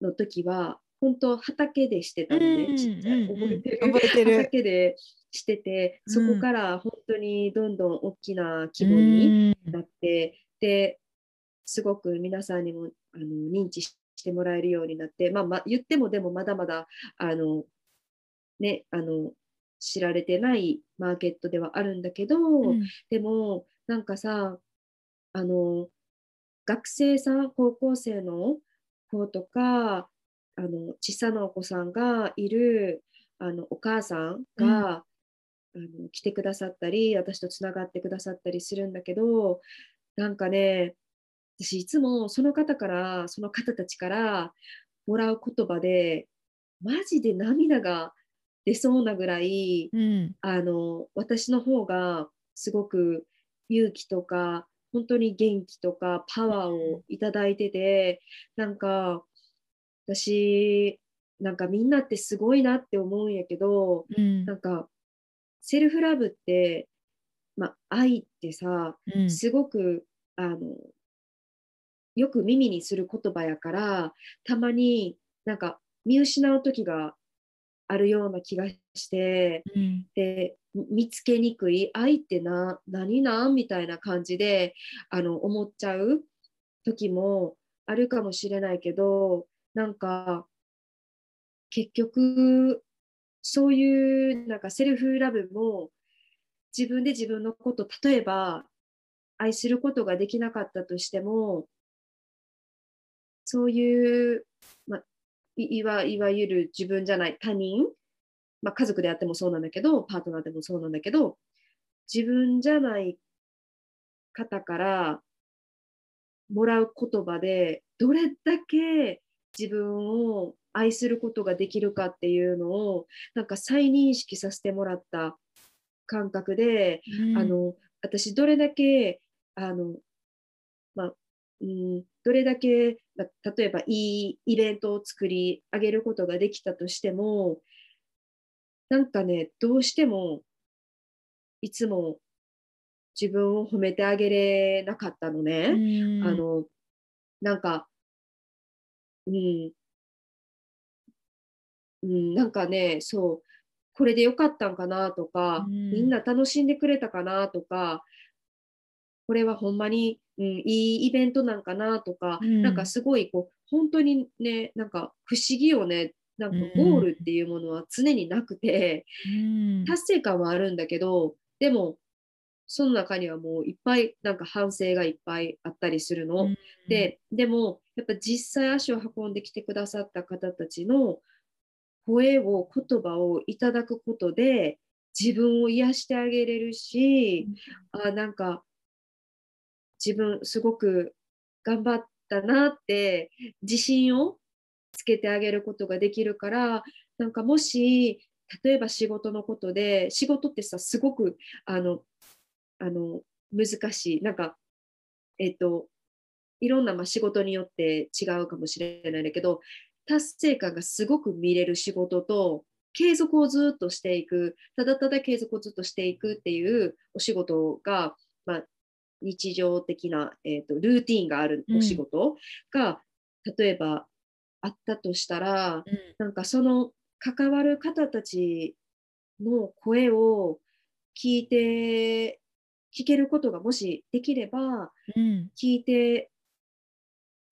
の時は本当畑でしてたのね、うんちっちゃい。うん覚えてる、覚えてる。畑でしててそうん。こから本当にどんどん大きな規模にうん。なって、ですごく皆さんにもあの認知してもらえるようになって、まあまあ、言ってもでもまだまだあの、ね、あの知られてないマーケットではあるんだけど、うん。でもなんかさあの学生さん高校生の子とかあの小さなお子さんがいるあのお母さんが、あの来てくださったり私とつながってくださったりするんだけどなんかね私いつもその方からその方たちからもらう言葉でマジで涙が出そうなぐらいうん。あの私の方がすごく勇気とか本当に元気とかパワーをいただいててなんか私なんかみんなってすごいなって思うんやけどうん。なんかセルフラブって、まあ、愛ってさうん。すごくあのよく耳にする言葉やからたまになんか見失う時があるような気がしてうん。でみ見つけにくい愛ってな何なん？みたいな感じであの思っちゃう時もあるかもしれないけどなんか結局そういうなんかセルフラブも自分で自分のこと例えば愛することができなかったとしてもそういう、ま、いいわいわゆる自分じゃない他人、まあ、家族であってもそうなんだけどパートナーでもそうなんだけど自分じゃない方からもらう言葉でどれだけ自分を愛することができるかっていうのをなんか再認識させてもらった感覚で、うん。あの私どれだけあの、まあうん、どれだけまあ例えばいいイベントを作り上げることができたとしてもなんかねどうしてもいつも自分を褒めてあげれなかったのね。うん。あのなんか、うん、うん、なんかね、そう、これでよかったんかなとか、うん。みんな楽しんでくれたかなとか、これはほんまに、うん、いいイベントなんかなとか、うん。なんかすごいこう、本当にね、なんか不思議よね。なんかゴールっていうものは常になくて、うん。達成感はあるんだけどでもその中にはもういっぱいなんか反省がいっぱいあったりするの。ででもやっぱ実際足を運んできてくださった方たちの声を言葉をいただくことで自分を癒してあげれるし、あなんか自分すごく頑張ったなって自信をつけてあげることができるからなんかもし例えば仕事のことで仕事ってさすごくあのあの難しい。なんかえっといろんなまあ仕事によって違うかもしれないんだけど達成感がすごく見れる仕事と継続をずっとしていくただただ継続をずっとしていくっていうお仕事が、まあ、日常的な、えーと、ルーティンがあるお仕事が、うん、例えばあったとしたら、うん、なんかその関わる方たちの声を聞いて聞けることがもしできれば、うん、聞いて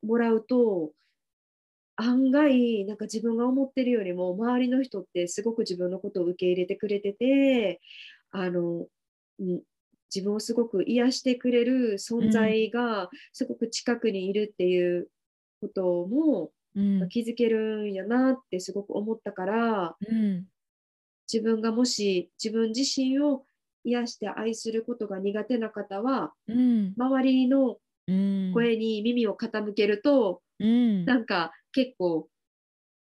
もらうと案外なんか自分が思ってるよりも周りの人ってすごく自分のことを受け入れてくれててあの、うん、自分をすごく癒してくれる存在がすごく近くにいるっていうことも、うん、気づけるんやなってすごく思ったから、うん、自分がもし自分自身を癒して愛することが苦手な方は、うん、周りの声に耳を傾けると、うん、なんか結構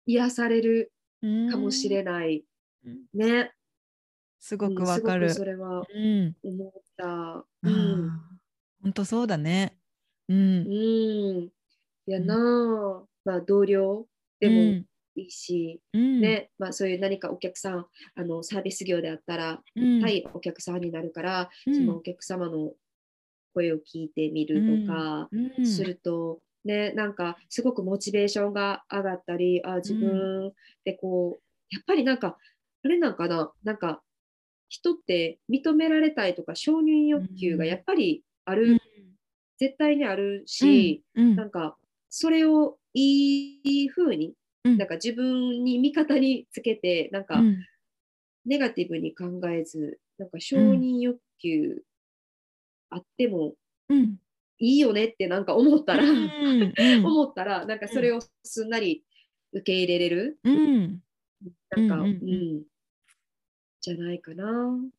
癒されるかもしれない、うん、ね。すごくわかる。それは思った。うん、本当そうだね。うん。うん。やな、うん、まあ同僚でもいいし、うん、ね、まあそういう何かお客さん、あのサービス業であったら、うん、対お客さんになるから、そのお客様の声を聞いてみるとかすると、ね、なんかすごくモチベーションが上がったりあ自分でこう、やっぱりなんかあれなんかななんか人って認められたいとか承認欲求がやっぱりある、うん、絶対にあるし、うん。うん、なんかそれをいい風に、なんか自分に味方につけてなんかネガティブに考えずなんか承認欲求あってもいいよねってなんか思ったら、思ったらなんかそれをすんなり受け入れれる、うん、なんか、うん、じゃないかな、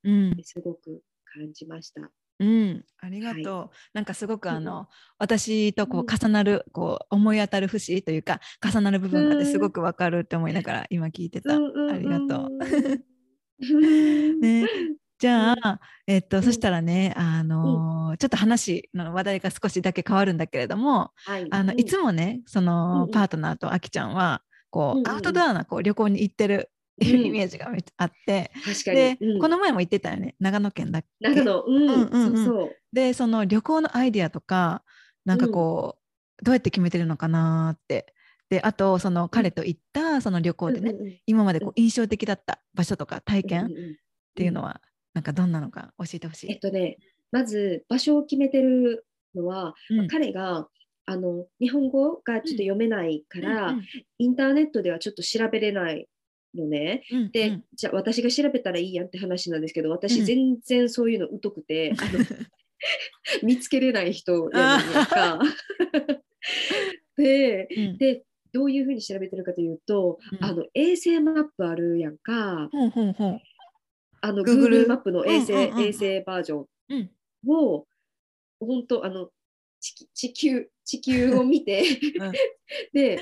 うん、すごく感じました。うん、ありがとう。はい、なんかすごくあの、うん、私とこう重なる、こう思い当たる節というか重なる部分がすごくわかるって思いながら今聞いてた。ありがとう。[LAUGHS] ね、じゃあ、えっと、そしたらね、あのー、ちょっと話の話題が少しだけ変わるんだけれども、はい、あのいつもねそのパートナーとあきちゃんはこう、アウトドアなこう旅行に行ってるイメージがあって、で、この前も言ってたよね。長野県だっけ？長野。うん。うんうんそうでその旅行のアイディアとかなんかこう、どうやって決めてるのかなって。であとその彼と行ったその旅行でね、今までこう印象的だった場所とか体験っていうのは、なんかどんなのか教えてほしい？えっとねまず場所を決めてるのは、まあ、彼があの日本語がちょっと読めないから、インターネットではちょっと調べれないのね。うん、で、じゃあ私が調べたらいいやんって話なんですけど、私全然そういうの疎くて、[LAUGHS] あの見つけれない人やのか。[LAUGHS] で、で、どういうふうに調べてるかというと、あの衛星マップあるやんか。あの Google マップの衛星,、衛星バージョンを、本当あの地球地球を見て [LAUGHS] で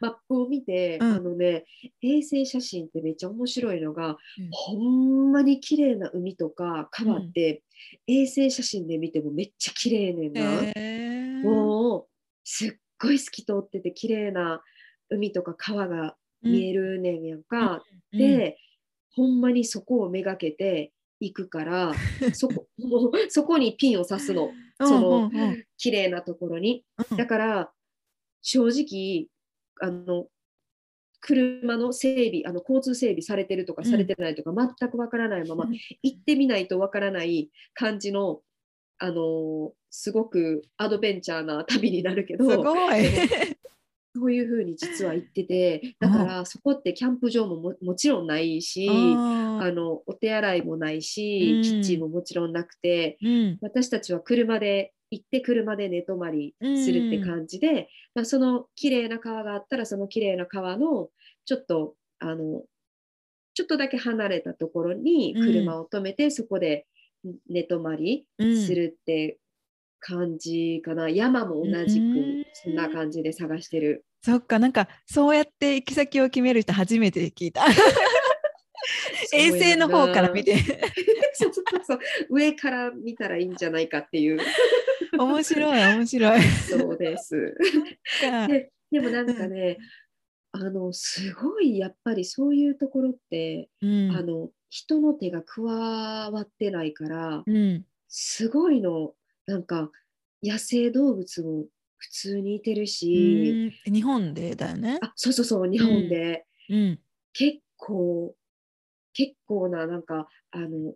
マップを見て、うん、あのね衛星写真ってめっちゃ面白いのが、うん、ほんまに綺麗な海とか川って、うん、衛星写真で見てもめっちゃ綺麗ねんな、えー、もうすっごい透き通ってて綺麗な海とか川が見えるねんやんか、でほんまにそこをめがけて行くから [LAUGHS] そこもう [LAUGHS] そこにピンを刺すの。その綺麗なところに。だから正直あの車の整備あの交通整備されてるとかされてないとか、全くわからないまま、行ってみないとわからない感じのあのすごくアドベンチャーな旅になるけどすごい。そういうふうに実は言っててだからそこってキャンプ場もももちろんないしああのお手洗いもないし、うん。キッチンももちろんなくてうん。私たちは車で行って車で寝泊まりするって感じで、まあ、その綺麗な川があったらその綺麗な川のちょっとあのちょっとだけ離れたところに車を止めて、そこで寝泊まりうん。するって感じかな、山も同じうん。くそんな感じで探してる。そっかなんかそうやって行き先を決める人初めて聞いた。[LAUGHS] 衛星の方から見て。[LAUGHS] そうそうそう。上から見たらいいんじゃないかっていう [LAUGHS] 面白い面白い。そうです。かででもなんかね、あのすごいやっぱりそういうところって、うん。あの人の手が加わってないからうん。すごいのなんか野生動物も普通にいてるうし、ん。日本でだよね。あそうそうそう日本で。うん。結構結構ななんかあの、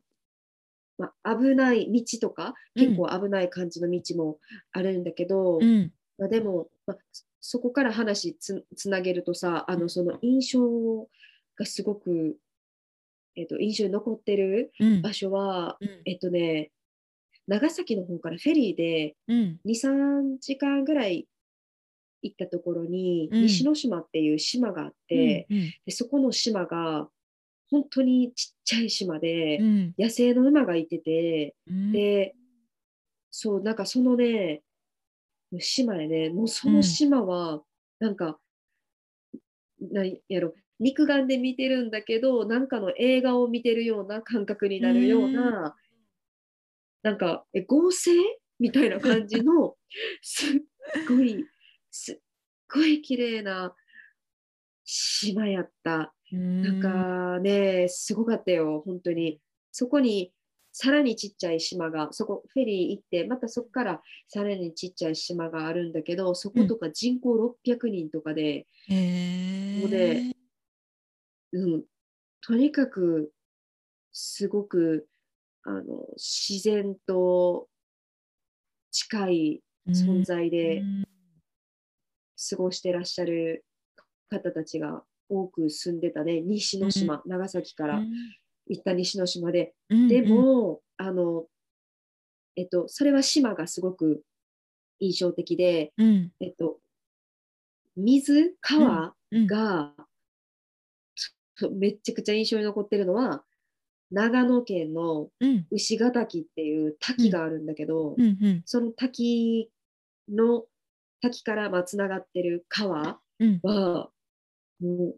まあ、危ない道とかうん。結構危ない感じの道もあるんだけど、うん。まあ、でも、まあ、そそこから話つつなげるとさあのその印象がすごく、えっと印象に残ってるうん。場所は、うん。えっとね長崎の方からフェリーでうん。23時間ぐらい行ったところに、うん。西之島っていう島があって、うん。でそこの島が本当にちっちゃい島で、うん。野生の馬がいてて、うん。でそうなんかそのね島やねもうその島はなんか、なんやろ肉眼で見てるんだけどなんかの映画を見てるような感覚になるような、なんかえ合成みたいな感じの [LAUGHS] すっごいすっごい綺麗な島やった。なんかね、すごかったよ、本当に。そこにさらにちっちゃい島が、そこフェリー行って、またそこからさらにちっちゃい島があるんだけど、そことか人口600人とかで、へえもうねうん、とにかくすごくあの自然と近い存在で過ごしてらっしゃる方たちが多く住んでたね、西之島、長崎から行った西之島で、うんでも、あの、えっと、それは島がすごく印象的で、うん。えっと、水、川うん。が、とめっちゃくちゃ印象に残ってるのは、長野県のうん。牛ヶ滝っていう滝があるんだけど、うん。うん。その滝の滝からまあつながってる川うん。は、もう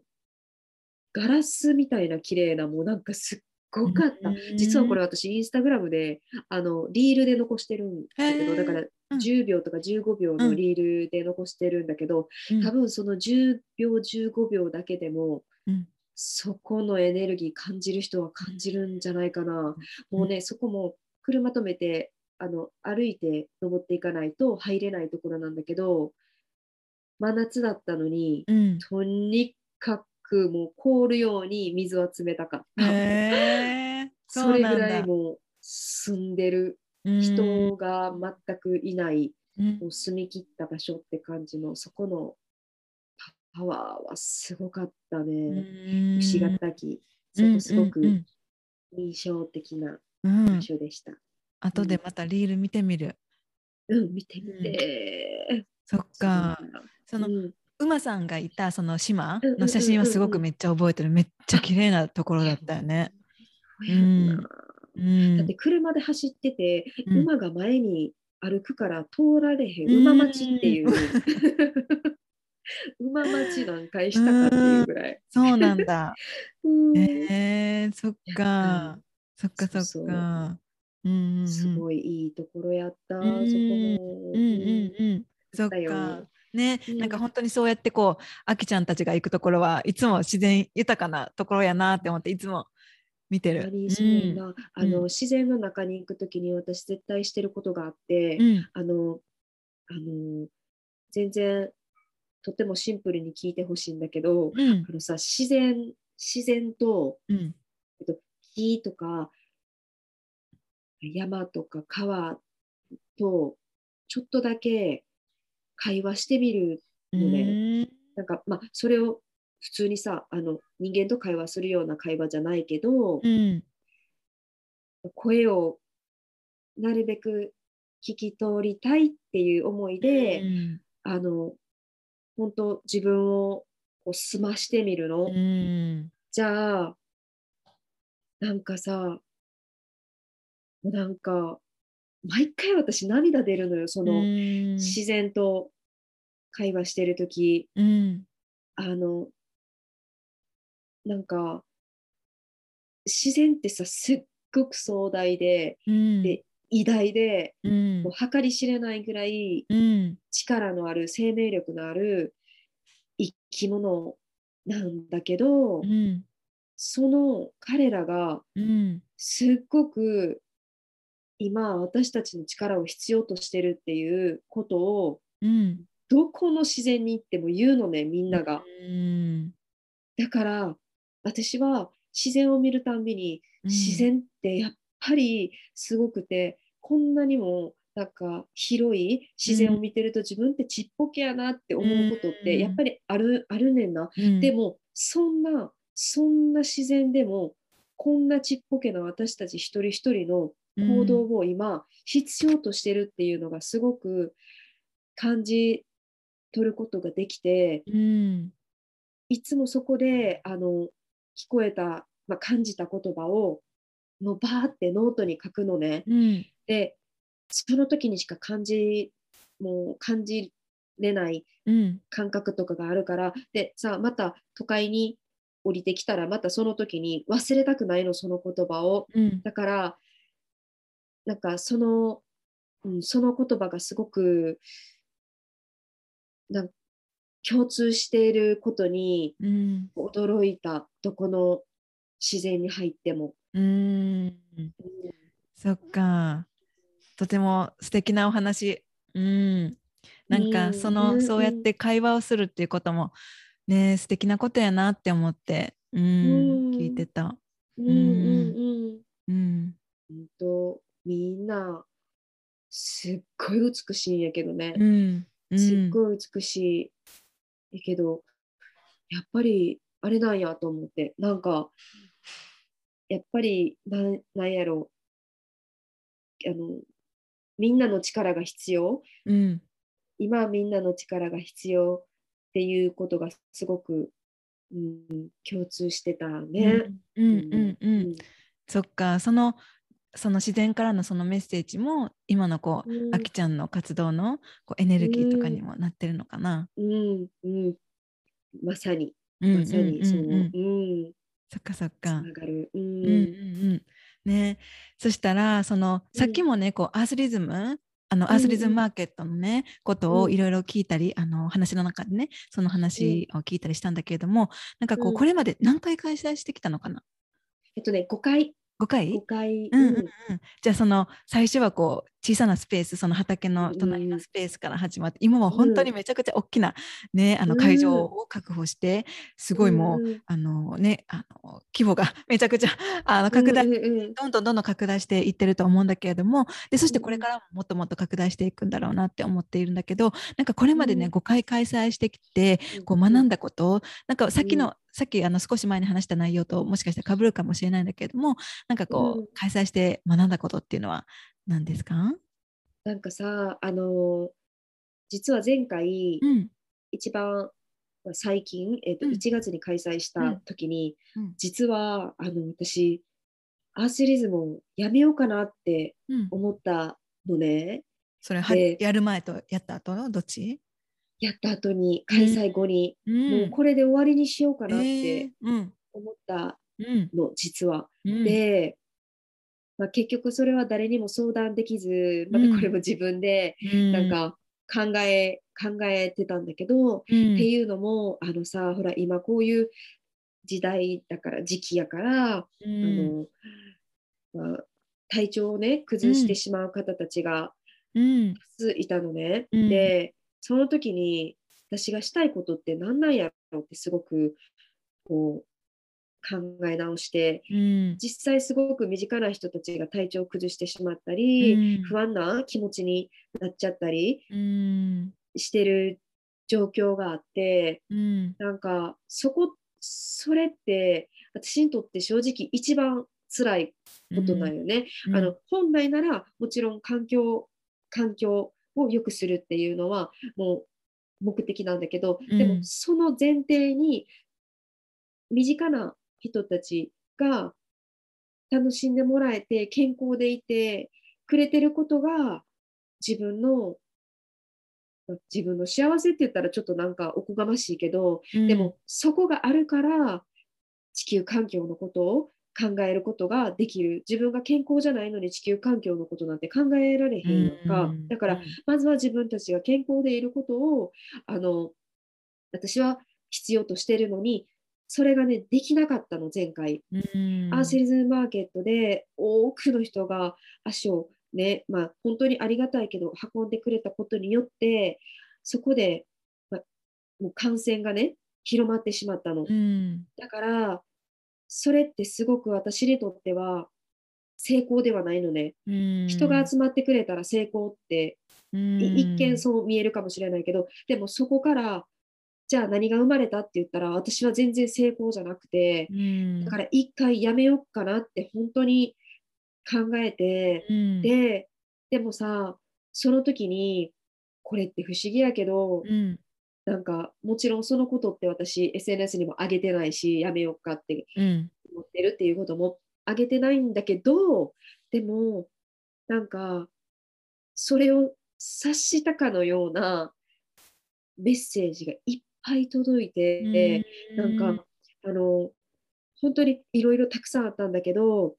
ガラスみたいな綺麗な、もうなんかすっごかった。うん。実はこれ私インスタグラムであのリールで残してるんだけど、だからうん。10秒とか15秒のリールで残してるんだけど、うん。多分その10秒15秒だけでも、うん。そこのエネルギー感じる人は感じるんじゃないかな。もうね、そこも車止めてあの歩いて登っていかないと入れないところなんだけど真夏だったのに、うん。とにかくもう凍るように水は冷たかった。[LAUGHS] それぐらいもう住んでるうん人が全くいない、うん。もう住み切った場所って感じのそこのパワーはすごかったね。牛ヶ滝、そこすごくうん印象的なうんうん場所でした。後でまたリール見てみるうん、見てみて。そっか。そのうん馬さんがいたその島うんうんうんうん。の写真はすごくめっちゃ覚えてる。めっちゃ綺麗なところだったよね。そうやんな。うん。だって車で走ってて、うん。馬が前に歩くから通られへん。馬待ちっていう、[LAUGHS] 馬待ち何回したかっていうぐらい。そうなんだ。[LAUGHS] うん。へえそっやかそっかそっか。うんすごいいいところやった、うん。そこも。うんうんうん。そっだよか。ね、うん。なんか本当にそうやってこう、あきちゃんたちが行くところはいつも自然豊かなところやなって思っていつも見てる。あの、うん。自然の中に行くときに私絶対してることがあって、うん。あのあの全然とてもシンプルに聞いてほしいんだけど、うん。あのさ自然自然と、うん。えっと、木とか山とか川とちょっとだけ会話してみるのね。うんなんかまあそれを普通にさあの人間と会話するような会話じゃないけど、うん声をなるべく聞き通りたいっていう思いで、うんあの本当自分をこう済ましてみるの。うんじゃあなんかさなんか毎回私涙出るのよその、うん。自然と会話してる時。うん。あのなんか自然ってさすっごく壮大でうん。で偉大でうん。もう計り知れないぐらいうん。力のある生命力のある生き物なんだけど、うん。その彼らがうん。すっごく今私たちの力を必要としてるっていうことをうん。どこの自然に行っても言うのねみんなが。うん。だから私は自然を見るたんびに自然ってやっぱりすごくて、こんなにもなんか広い自然を見てると自分ってちっぽけやなって思うことってうん。やっぱりある,、あるねんな。うん。でもそんなそんな自然でもこんなちっぽけな私たち一人一人の行動を今必要としてるっていうのがすごく感じ取ることができてうん。いつもそこであの聞こえた、まあ、感じた言葉をのバーってノートに書くのね。うん。でその時にしか感じもう感じれないうん。感覚とかがあるからでさまた都会に降りてきたらまたその時に忘れたくないのその言葉を。うん。だからなんかその、うん、その言葉がすごくなん共通していることにうん驚いた。どこの自然に入っても。うん。そっか。とても素敵なお話。うん。なんうんかその、うん。そうやって会話をするっていうこともね素敵なことやなって思ってうん、うん。聞いてた。うんうん。うん。うん。うんとみんなすっごい美しいんやけどね。うん。うん。すっごい美しい。やけど、やっぱりあれなんやと思って、なんか、やっぱりなんなんやろ。あの、みんなの力が必要。うん。今はみんなの力が必要っていうことがすごく、うん、共通してたね。うんうんうん。うん。そっか。そのその自然からのそのメッセージも今のこう、うん。あきちゃんの活動のこうエネルギーとかにもなってるのかな。うんうん、まさに、うんまさにそう、うん。うんうんう。ん、そっかそっつかな。がる。ううんうんうん。ね、そしたらそのさっきもね、こうアースリズムあのアースリズムマーケットのね、ことをうん。いろいろ聞いたり、あの話の中でねその話を聞いたりしたんだけれども、なんかこう、うん。これまで何回開催してきたのかな？えっとね、5回、5回？5回、うんうん。うん、じゃあその最初はこう小さなスペースその畑のうん隣のスペースから始まって、今は本当にめちゃくちゃ大きな、ね、あの会場を確保してすごいもう、あのねあの規模が [LAUGHS] めちゃくちゃあの拡大、どんどんどんどん拡大していってると思うんだけれどもでそしてうんこれからももっともっと拡大していくんだろうなって思っているんだけどなんかこれまでね、うん。5回開催してきてこう学んだことなんかさっきの、うん。さっきあの少し前に話した内容ともしかしたら被るかもしれないんだけれどもなんかこう、うん。開催して学んだことっていうのは何ですか？なんかさ、あのー実は前回、うん。一番まあ最近、えっとうん。1月に開催した時に、うん。実はあの私、アースリズムをやめようかなってうん、思ったのね。それはでやる前とやった後？のどっち、やった後に、開催後に、うん。もうこれで終わりにしようかなっえてー。うん。思ったうん。の、実は。うん。で、まあ、結局それは誰にも相談できず、またこれも自分でうん。なんか考え、考えてたんだけど、うん。っていうのもあのさほら今こういう時代だから時期やから、うあんのまあ、体調をね崩してしまう方たちがうん。多数いたのね。うん。でその時に私がしたいことって何なんやろうってすごくこう考え直してうん。実際すごく身近な人たちが体調を崩してしまったり、うん。不安な気持ちになっちゃったりうん。してる状況があって、うん。なんかそこそれって私にとって正直一番辛いことなんよね。うん。あの本来ならもちろん環境環境を良くするっていうのはもう目的なんだけど、でもうんその前提に身近な人たちが楽しんでもらえて健康でいてくれてることが自分のま自分の幸せって言ったらちょっとなんかおこがましいけど、うん。でもそこがあるから地球環境のことを考えることができる。自分が健康じゃないのに地球環境のことなんて考えられへんやんか、うん。だからまずは自分たちが健康でいることをあの私は必要としてるのにそれがねできなかったの前回、うん。アーシリズマーケットで多くの人が足をねまあ本当にありがたいけど運んでくれたことによってそこで、まもう感染がね広まってしまったの、うん。だからそれってすごく私にとっては成功ではないのね、うん。人が集まってくれたら成功って一見そう見えるかもしれないけどでもそこからじゃあ何が生まれたって言ったら私は全然成功じゃなくてうん。だから一回やめようかなって本当に考えてうん。ででもさその時にこれって不思議やけどうん。なんかもちろんそのことって私 SNS にも上げてないしやめようかってうん。思ってるっていうことも上げてないんだけどでもなんかそれを察したかのようなメッセージがいっぱい届いて、なんかあの本当にいろいろたくさんあったんだけど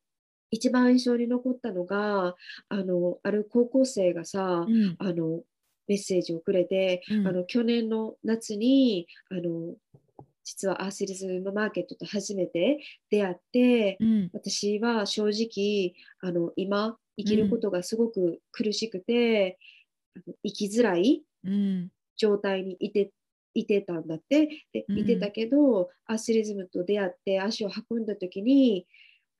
一番印象に残ったのがあのある高校生がさ、うん。あのメッセージをくれて、うん。あの去年の夏にあの実はアースリズムマーケットと初めて出会って、うん。私は正直あの今生きることがすごく苦しくて、あの生きづらいうん。状態にいていてたんだって。でうん。いてたけど、アースリズムと出会って足を運んだ時に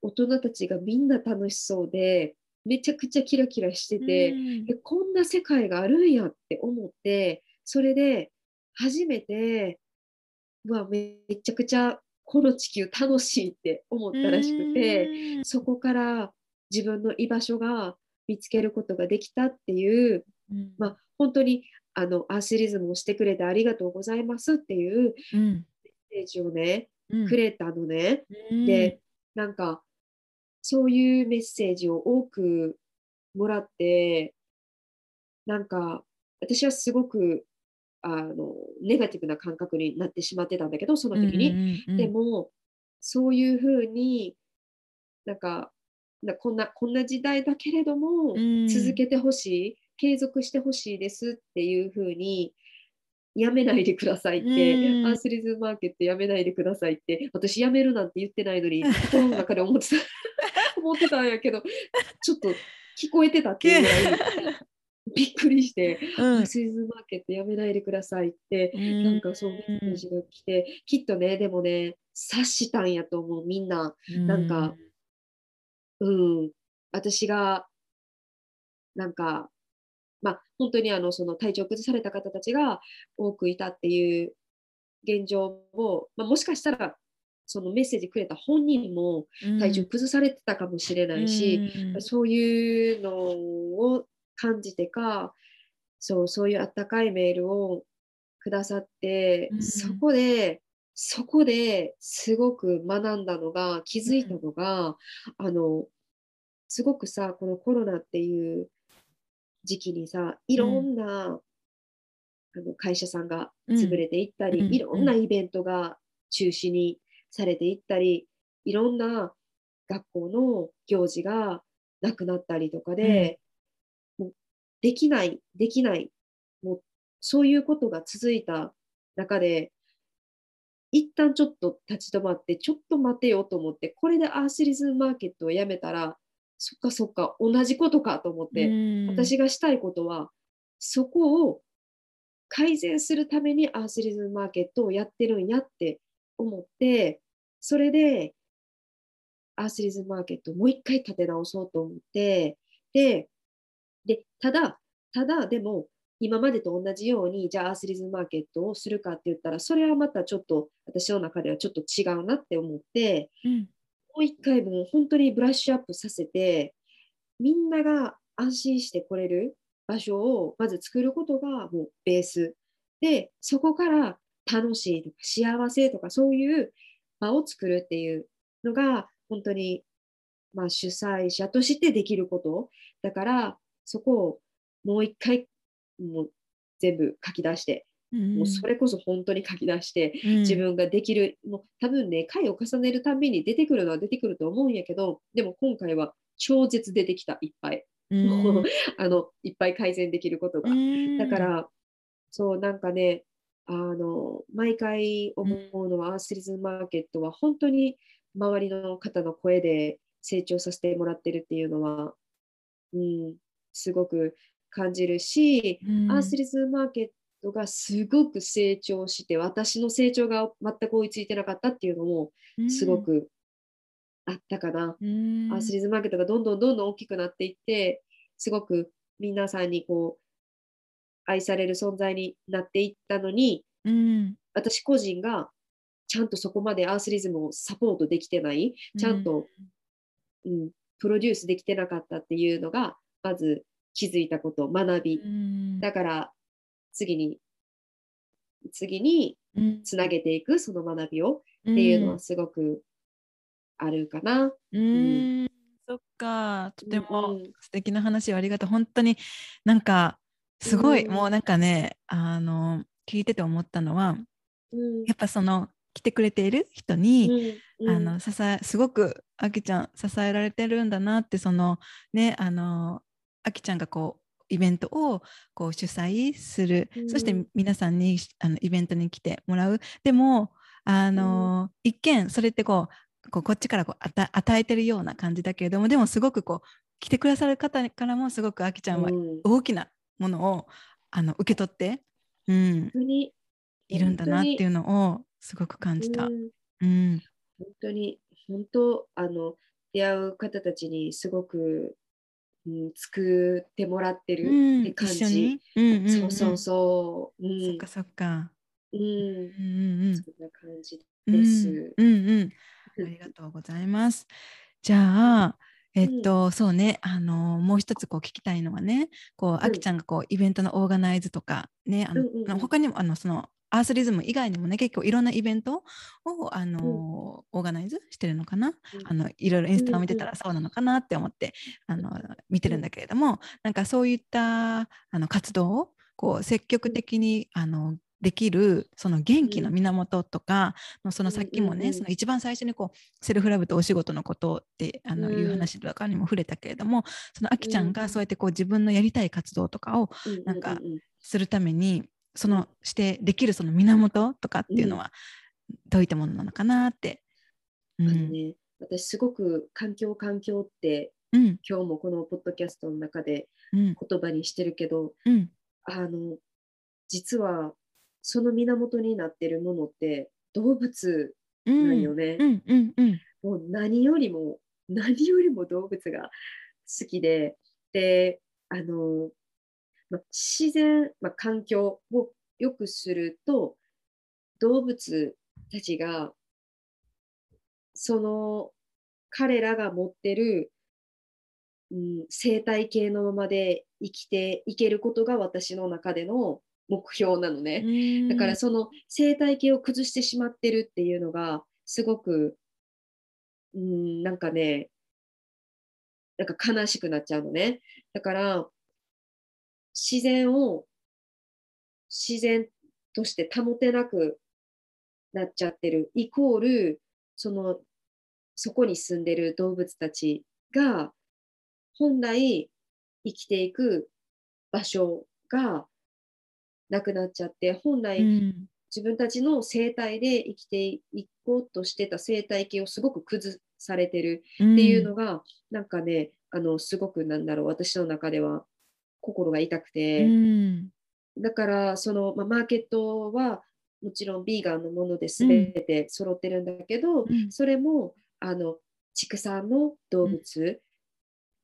大人たちがみんな楽しそうでめちゃくちゃキラキラしてて、うん。えこんな世界があるんやって思ってそれで初めてうわめちゃくちゃこの地球楽しいって思ったらしくて、そこから自分の居場所が見つけることができたっていう、うん。まあ、本当にあのアースリズムをしてくれてありがとうございますっていううん。メッセージをねうん。くれたのね。うん。でなんかそういうメッセージを多くもらってなんか私はすごくあのネガティブな感覚になってしまってたんだけどその時に。うんうんうん。でもそういうふうになんかなこんなこんな時代だけれども、うん。続けてほしい継続してほしいですっていうふうにやめないでくださいって、うん。アースリズムマーケットやめないでくださいって私やめるなんて言ってないのに心の中で思ってた [LAUGHS] 思ってたんやけどちょっと聞こえてたっていうぐらいびっくりして、うん。スリズムマーケットやめないでくださいってなんかそうメッセージが来て、きっとね、でもね、察したんやと思う、みんな。なんかうん。私が、なんか、まあ、本当にあの、その体調崩された方たちが多くいたっていう現状を、まあ、もしかしたら、そのメッセージくれた本人も体調崩されてたかもしれないし、うん。そういうのを感じてか、そうそういうあったかいメールをくださって、うん。そこで、そこですごく学んだのが、気づいたのが、あの、すごくさ、このコロナっていう時期にさ、いろんな、あの会社さんが潰れていったり、うん。いろんなイベントが中止にされていったり、いろんな学校の行事がなくなったりとかで、もうできない、できない、もうそういうことが続いた中で、一旦ちょっと立ち止まって、ちょっと待てよと思って、これでアースリズムマーケットをやめたら、そっかそっか、同じことかと思って、うん。私がしたいことは、そこを改善するためにアースリズムマーケットをやってるんやって思って、それでアースリズムマーケットをもう一回立て直そうと思って、で、でただ、ただでも、今までと同じようにじゃあアースリズムマーケットをするかって言ったらそれはまたちょっと私の中ではちょっと違うなって思って、うん。ももう一回もう本当にブラッシュアップさせてみんなが安心して来れる場所をまず作ることがもうベース。でそこから楽しいとか幸せとかそういう場を作るっていうのが本当に、まあ、主催者としてできることだからそこをもう一回もう全部書き出して、もうそれこそ本当に書き出してうん。自分ができる、もう多分ね回を重ねるたびに出てくるのは出てくると思うんやけどでも今回は超絶出てきたいっぱい。うん。[LAUGHS] あのいっぱい改善できることが。うん。だから、そう、なんかね、あの、毎回思うのは、アースリズムマーケットは本当に周りの方の声で成長させてもらってるっていうのは、うん、すごく感じるし、うん。アースリズムマーケットがすごく成長して、私の成長が全く追いついてなかったっていうのもすごくあったかな。うん。アースリズムマーケットがどんどんどんどん大きくなっていって、すごく皆さんにこう愛される存在になっていったのに、うん。私個人がちゃんとそこまでアースリズムをサポートできてない、ちゃんと、うん、プロデュースできてなかったっていうのが、まず気づいたこと、学び。うん。だから次に、次にうんつなげていくその学びを。っていうのはすごくあるかな。うん。そっか。とてもうん。素敵な話をありがとう。本当になんかすごい、うん。もうなんかねあの聞いてて思ったのはうん。やっぱその来てくれている人に、うん。あの支えすごくあきちゃん支えられてるんだなってそのねあのあきちゃんがこうイベントをこう主催する、うん。そして皆さんにあのイベントに来てもらう。でもあの、一見それってこうこうこっちからこう与与えてるような感じだけれどもでもすごくこう来てくださる方からもすごくあきちゃんはうん。大きなものをあの受け取って、うん、いるんだなっていうのをすごく感じた。うん。うん。本当に本当あの出会う方たちにすごく、うん、作ってもらってるうんって感じ、に、うんうんうん。そうそうそう、うん。そっかそっか。うん。うんうんうん。そんな感じうんです。うん。うん。ありがとうございます。じゃあ、えっと、そうね、あのもう一つこう聞きたいのはね、こう、あきちゃんがこうイベントのオーガナイズとかね、あの、うんうんうん。他にもあのそのアースリズム以外にもね、結構いろんなイベントをあの、オーガナイズしてるのかな？あのいろいろインスタを見てたらそうなのかなって思って、あの見てるんだけれども、なんかそういったあの活動をこう積極的にあのできるその元気の源とか、のそのさっきもね、うんうん。うんその一番最初にこうセルフラブとお仕事のことってあの、うん。いう話とかにも触れたけれどもそのあきちゃんうん。がそうやってこう自分のやりたい活動とかをうんなんかうんうん。するためにそのしてできるその源とかっていうのはどういったものなのかなって。うん。あのね、私すごく環境環境ってうん。今日もこのポッドキャストの中でうん。言葉にしてるけどうん。あの実はその源になってるものって動物うんなんよね。うん。うん。うん。もう何よりも何よりも動物が好きでであの、ま、自然、ま、環境を良くすると動物たちがその彼らが持ってる、うん、生態系のままで生きていけることが私の中での目標なのね。だからその生態系を崩してしまってるっていうのがすごく、うん、なんかね、なんか悲しくなっちゃうのね。だから自然を自然として保てなくなっちゃってる。イコールそのそこに住んでる動物たちが本来生きていく場所がなくなっちゃって本来、うん。自分たちの生態で生きていこうとしてた生態系をすごく崩されてるっていうのが、なんかねあのすごくなんだろう私の中では心が痛くうて、ん。だからその、まあ、マーケットはもちろんビーガンのもので全て揃ってるんだけど、うん。それもあの畜産の動物、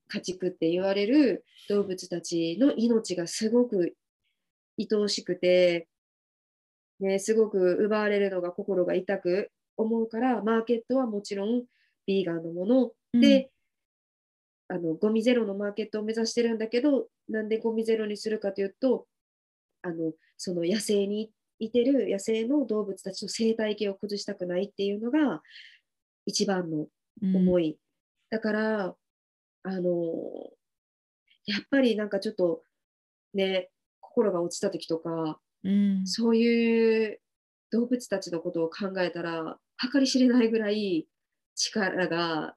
家畜って言われる動物たちの命がすごく愛おしくて、ね、すごく奪われるのが心が痛く思うからマーケットはもちろんビーガンのもので、あのゴミゼロのマーケットを目指してるんだけどなんでゴミゼロにするかというとあのその野生にいてる野生の動物たちの生態系を崩したくないっていうのが一番の思い、だからあのやっぱりなんかちょっとね心が落ちた時とか、うん。そういう動物たちのことを考えたら計り知れないぐらい力が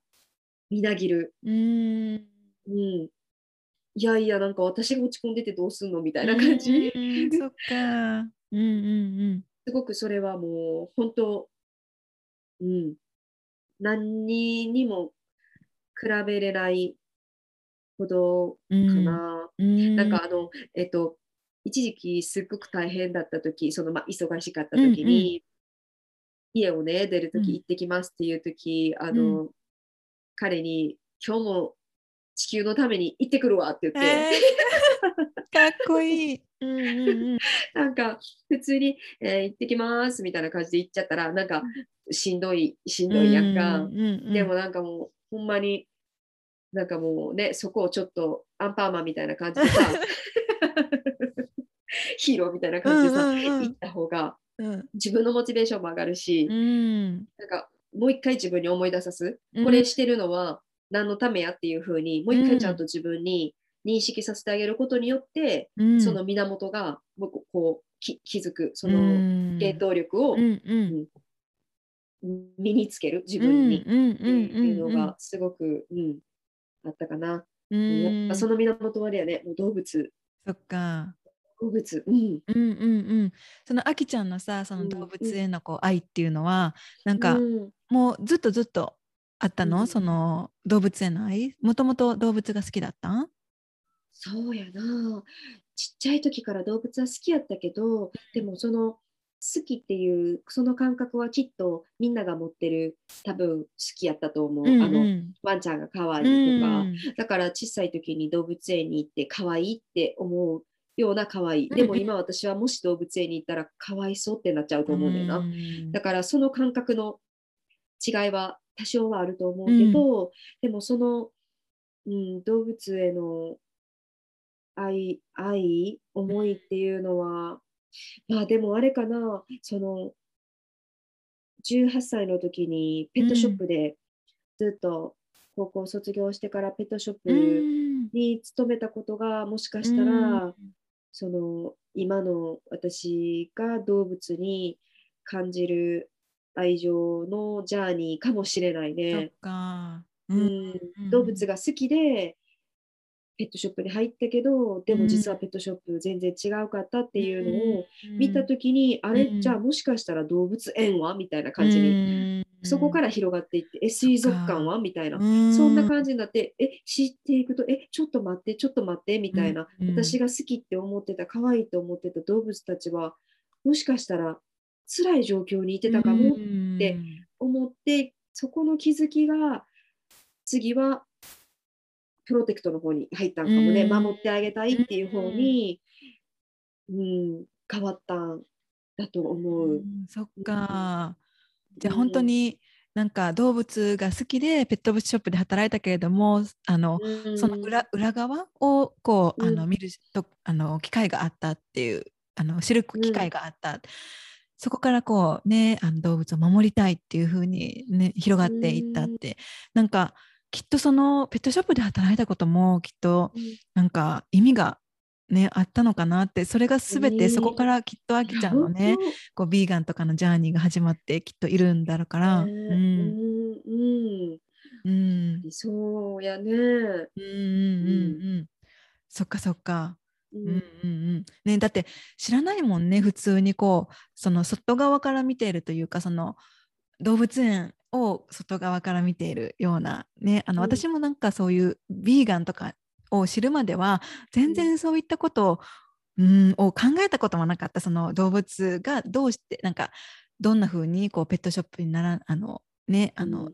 みなぎる。うん。うん、いやいやなんか私が落ち込んでてどうすんのみたいな感じ。うんそっか。うんうんすごくそれはもう本当、うん、何にも比べれないほどうんかな。うん。なんかあの、えっと、一時期すっごく大変だった時、そのまあ忙しかった時に、家をね、出るうん。時行ってきますっていう時、あの、彼に今日も地球のために行ってくるわって言って、えー。[LAUGHS] かっこいい。うんうんうん。なんか普通に、えー行ってきますみたいな感じで行っちゃったら、なんかしんどい、しんどいやんか。うんうんうんでもなんかもう、ほんまに、なんかもうね、そこをちょっとアンパンマンみたいな感じでさ、[LAUGHS] ヒーローみたいな感じでさ、うんうんうん。行った方がうん。自分のモチベーションも上がるし、うん。なんかもう一回自分に思い出さす、うん。これしてるのは何のためやっていう風に、もう一回ちゃんと自分に認識させてあげることによって、うん。その源がここうき気づく、そのうん。原動力をうんうん。身につける自分に。うんうんっていうのがすごく、うん、あったかな。うやっんぱその源はあれやね、もう動物、そっか。動物、うん。うんうんうん。そのあきちゃんのさ、そのうん。動物へのこう愛っていうのは、なんかうんもうずっとずっとあったの、うん。その動物への愛？もともと動物が好きだった？んそうやな。ちっちゃい時から動物は好きやったけど、でもその好きっていうその感覚はきっとみんなが持ってる多分好きやったと思う。うんあのうんワンちゃんが可愛いとか、うんだから小さい時に動物園に行って可愛いって思うような可愛い。うん。でも今私はもし動物園に行ったら可哀想ってなっちゃうと思うんだよな。うん。だからその感覚の違いは多少はあると思うけど、でもその、うん、動物への愛、愛、思いっていうのは、まあでもあれかな、その18歳の時にペットショップでずっと高校卒業してからペットショッうプん。に勤めたことがもしかしたら、その今の私が動物に感じる愛情のジャーニーかもしれないね。か。ううん。ん、動物が好きでペットショップに入ったけどでも実はペットショップ全然違うかったっていうのを見た時に、あれ？うん。じゃあもしかしたら動物園は？みたいな感じに、そこから広がっていってえ水族館は？みたいな、そんな感じになってえ知っていくとえちょっと待ってちょっと待ってみたいな、私がが好きって思ってた可愛いと思ってた動物たちはもしかしたら辛い状況にいてたかもって思って、そこの気づきが次はプロテクトの方に入ったんかもね、うん。守ってあげたいっていう方に、うん、変わったんだと思う。そっか。じゃあうん本当になんか動物が好きでペットショップで働いたけれどもあの、うん。その裏裏側をこう、あうん。の見るとあの機会があったっていうあの知る機会があった、そこからこうねあの動物を守りたいっていう風にね広がっていったって、なんかきっとそのペットショップで働いたこともきっとうん。なんか意味がねあったのかなってそれが全てねそこからきっとあきちゃんのね、こうビーガンとかのジャーニーが始まってきっといるんだろうから、うん。うんうんそうやね。うんうんうんうん。そっかそっか、ううんうん。うんね、だって知らないもんね普通にこうその外側から見ているというかその動物園を外側から見ているようなねあの、うん。私もなんかそういうビーガンとかを知るまでは全然そういったことを,、うん、を考えたこともなかった。その動物がどうしてなんかどんな風にこうペットショップにならあのねあの、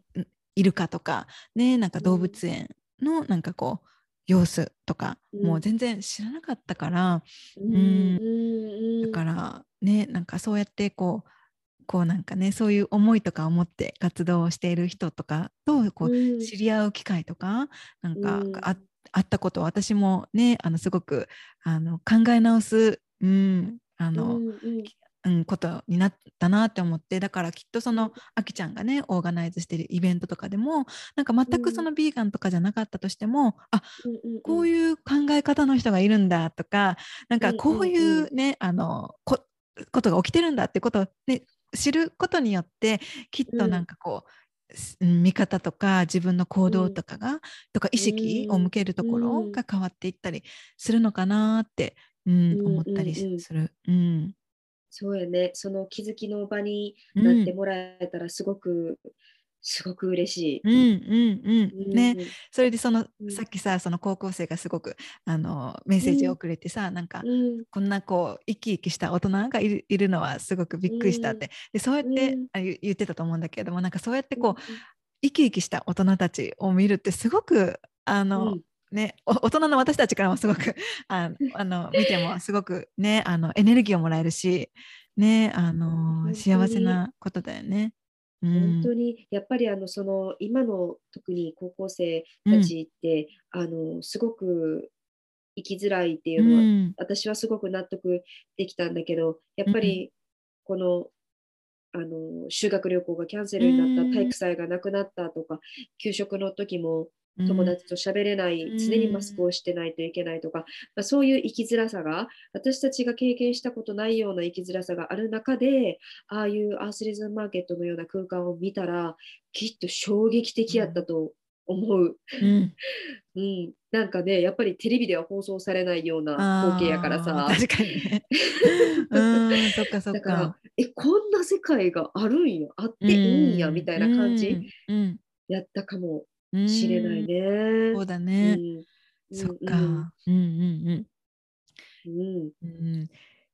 いるかとかねなんか動物園のなんかこう様子とか、うん。もう全然知らなかったからうん。ん。だからねなんかそうやってこうこうなんかねそういう思いとかを持って活動をしている人とかとこううん。知り合う機会とかなんかうん。がああったことを私もねあのすごくあの考え直す、うんあのうんうんうん、ことになったなって思ってだからきっとそうん。のあきちゃんがねオーガナイズしてるイベントとかでもなんか全くそのビーガンとかじゃなかったとしても、あうんうんこういう考え方の人がいるんだとかなんかうんこういうね、あのこことが起きてるんだってことを、ね、知ることによってきっとなんかこう、すうん見方とか自分の行動とかが、とか意識を向けるところが変わっていったりするのかなって、うんうん思ったりうん。うんする。うんそうやね。その気づきの場にうんなってもらえたらすごく、すごく嬉しい。うんうんうん。ね、うん。それでその、うん。さっきさその高校生がすごくあのメッセージをくれてさ、なんかうん。こんなこう生き生きした大人がいるいるのはすごくびっくりしたって、でそうやって、うん。言ってたと思うんだけれどもなんかそうやってこう、生き生きした大人たちを見るってすごくあの、うんね、お大人の私たちからもすごくああの見てもすごくねあのエネルギーをもらえるし、ね、あの幸せなことだよね。うん。本当にやっぱりあのその今の特に高校生たちって、あのすごく生きづらいっていうのは、うん。私はすごく納得できたんだけどやっぱりこの,、あの修学旅行がキャンセルになった、うん。体育祭がなくなったとか給食の時も友達と喋れない、うん。常にマスクをしてないといけないとか、まあ、そういう生きづらさが私たちが経験したことないような生きづらさがある中でああいうアースリズムマーケットのような空間を見たらきっと衝撃的やったと思う、うん。[LAUGHS] うん、なんかねやっぱりテレビでは放送されないような光景やからさ。確かにね。[LAUGHS] うんそっかそっだからか。えこんな世界があるんやあっていいんやみたいな感じうん。やったかも。うんしれないね。そうだうね。ん。そっか。うんうん。うんうんうん。うん。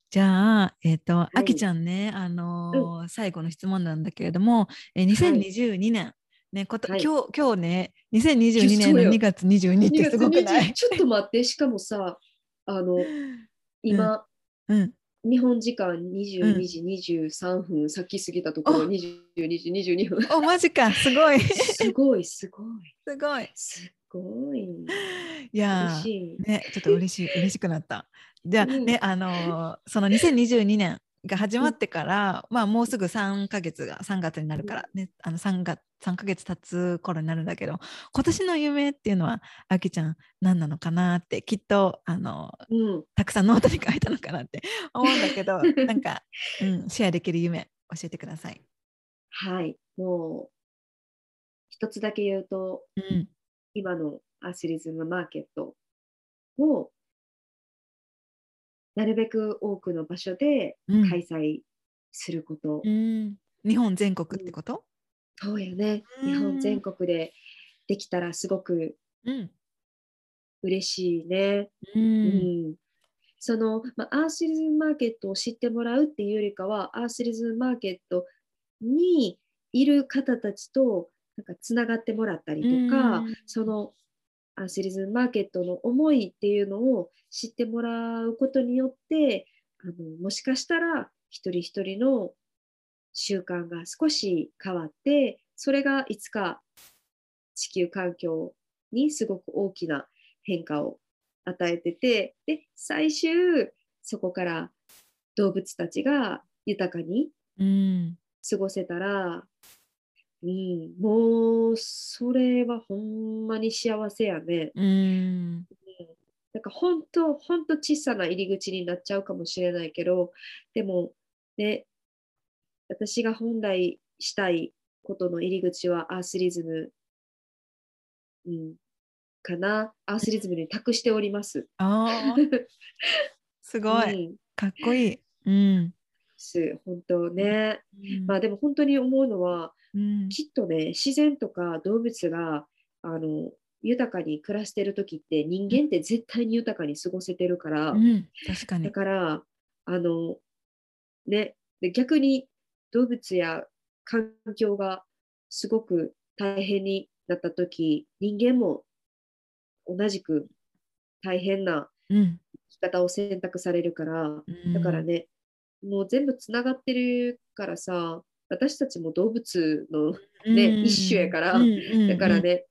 じゃあ、えっ、と、い。あきちゃんね、あのー最後の質問なんだけれども、えー2022年、ね、こと、はい。今日、今日ね、2022年のそうよ。2月22ってすごくな2い月20ちょっと待って、しかもさ、あの、[LAUGHS] 今、うん。日本時間22時23分、さっき過ぎたところあ22時22分。お、マジか、すごい。すすごい、すごい、ごい。すごい。いや。ね、ちょっと嬉しい、嬉しくなった。じゃあ、うんね、あのーその2022年が始まってから、まあ、もうすぐ3ヶ月が3月になるから、ね、あの 3, 月3ヶ月経つ頃になるんだけど、今年の夢っていうのは、あきちゃん、何なのかなって、きっと、あのうん、たくさんノートに書いたのかなって思うんだけど、[LAUGHS] なんか、うん、シェアできる夢、教えてください。はい、もう、一つだけ言うと、うん、今のアスリズムマーケットをなるべく多くの場所でうん。開催すること、うん、日本全国ってこと、そうよね、うん。日本全国でできたらすごくうん。嬉しいね。ううん。んその、まあ、アースリズムマーケットを知ってもらうっていうよりかはアースリズムマーケットにいる方たちとなんかつながってもらったりとか、うん。そのアースリズムマーケットの思いっていうのを知ってもらうことによってあのもしかしたら一人一人の習慣が少し変わってそれがいつか地球環境にすごく大きな変化を与えててで最終そこから動物たちが豊かにうん。過ごせたら、うん、もうそれはほんまに幸せやね。うんなんか本当本当小さな入り口になっちゃうかもしれないけどでもね私が本来したいことの入り口はアースリズム、うん、かなアースリズムに託しております。あーすごい、うんかっこいい。うん。す本当ね。うんまあでも本当に思うのはうん。きっとね自然とか動物があの豊かに暮らしてる時って人間って絶対に豊かに過ごせてるから、うん、確かに。だ。からあのねで逆に動物や環境がすごく大変になった時人間も同じく大変なうん。生き方を選択されるから、だからね、もう全部つながってるからさ、私たちも動物の、ねうん。一種やから。うんうんだからね、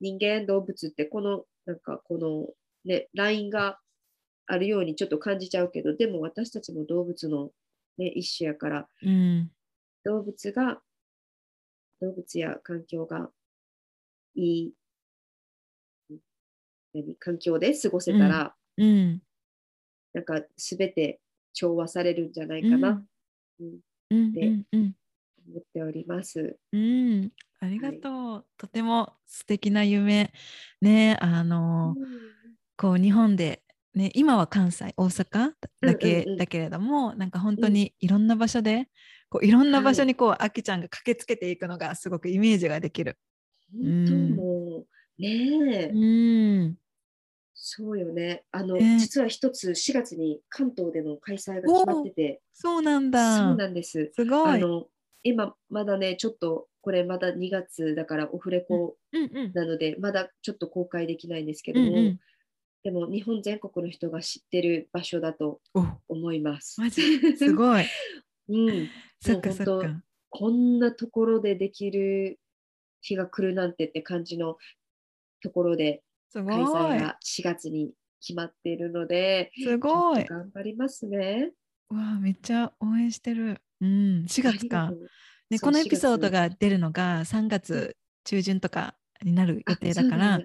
人間、動物ってこの、なんかこのね、ラインがあるようにちょっと感じちゃうけど、でも私たちも動物の、ね、一種やから、うん。動物が、動物や環境がいい、何環境で過ごせたら、うん。なんか全て調和されるんじゃないかな、うん。うん。でうん。うん思っております。うんありがとう、とても素敵な夢ねあの、こう日本でね今は関西大阪だけ、うんうんうんだけれどもなんか本当にいろんな場所で、こういろんな場所にこう、あきちゃんが駆けつけていくのがすごくイメージができる。本当もう、ねえ、うんそうよね。あの、ね実は一つ4月に関東での開催が決まってて、そうなんだ。そうなんです。すごい。あの、今まだね、ちょっとこれまだ2月だからオフレコなので、まだちょっと公開できないんですけども、うんうんでも日本全国の人が知ってる場所だとお思います。マジ？[LAUGHS] すごい。うん、そっかそっか。こんなところでできる日が来るなんてって感じのところで。開催が4月に決まっているので、すごい。頑張りますね。わあめっちゃ応援してる。うん、4月か。ね、このエピソード4が出るのが3月中旬とかになる予定だあから、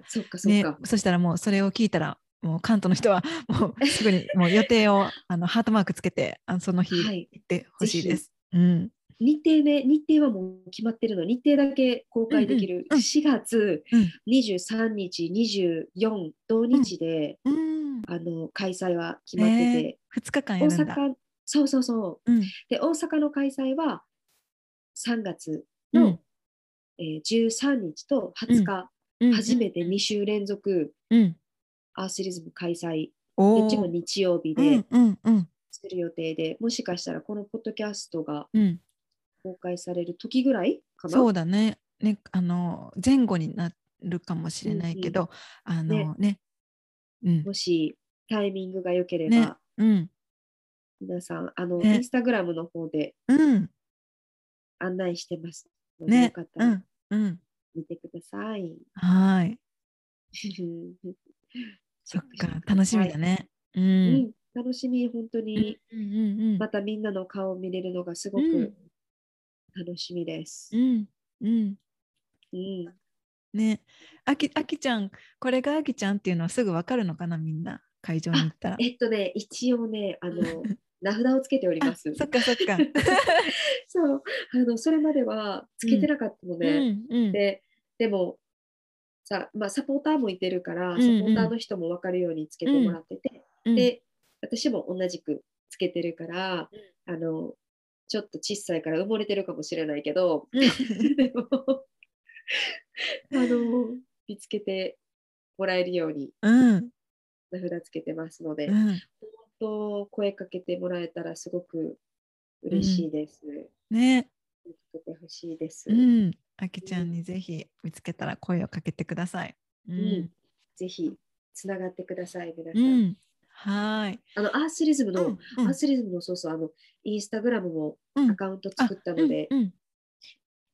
そしたらもうそれを聞いたら、もう関東の人は [LAUGHS] もうすぐにもう予定をあのハートマークつけて、あのその日はい。行ってほしいです。うん、日程ね、日程はもう決まってるの。日程だけ公開できる。うんうん4月うん。23日、24土日で、うん、あの開催は決まってて、2日間大やるんだ。阪、そうそうそう。うん、で、大阪の開催は3月の、うん、えー13日と20日、うん。初めて2週連続うん、アースリズム開催、っちも日曜日うでん、うん、うん、する予定で、もしかしたらこのポッドキャストがうん、公開される時ぐらいかな？そうだね。ね、あの前後になるかもしれないけど、あのね、うん、もしタイミングが良ければ、ね、うん、皆さん、あの、ねインスタグラムの方でうん、案内してますので、ねよかっ、たらうん、うん、見てください。はい。[LAUGHS] そっか、楽しみだね。ね。う。うんん、楽しみ、本当に、うんうんうんまたみんなの顔を見れるのがすごうんく楽しみですう。んうんうん、ねあきあきちゃんこれがあきちゃんっていうのはすぐわかるのかなみんな会場に行ったら。えっとね、一応ね、あの、[LAUGHS] 名札をつけておりあます。そっかそっか。[LAUGHS] そう、あの、それまではつけてなかったのうで、んうん。で、でも、さ、まあ、サポーターもいてるから、うんうん。サポーターの人も分かるようにつけてもらってて、うん。で、私も同じくつけてるから、あの、ちょっと小さいから埋もれてるかもしれないけど、うん。[LAUGHS] でも、あの、見つけてもらえるようにうん。名札つけてますので、うん本当声かけてもらえたらすごく嬉しいです。ね見つけてほしいです。うんあきちゃんにぜひ見つけたら声をかけてください。ううんんぜひつながってください、皆さ。うんんはい。あの、アースリズムの、うんアースリズムのそうそう、あの、インスタグラムもうんアカウント作ったので、うん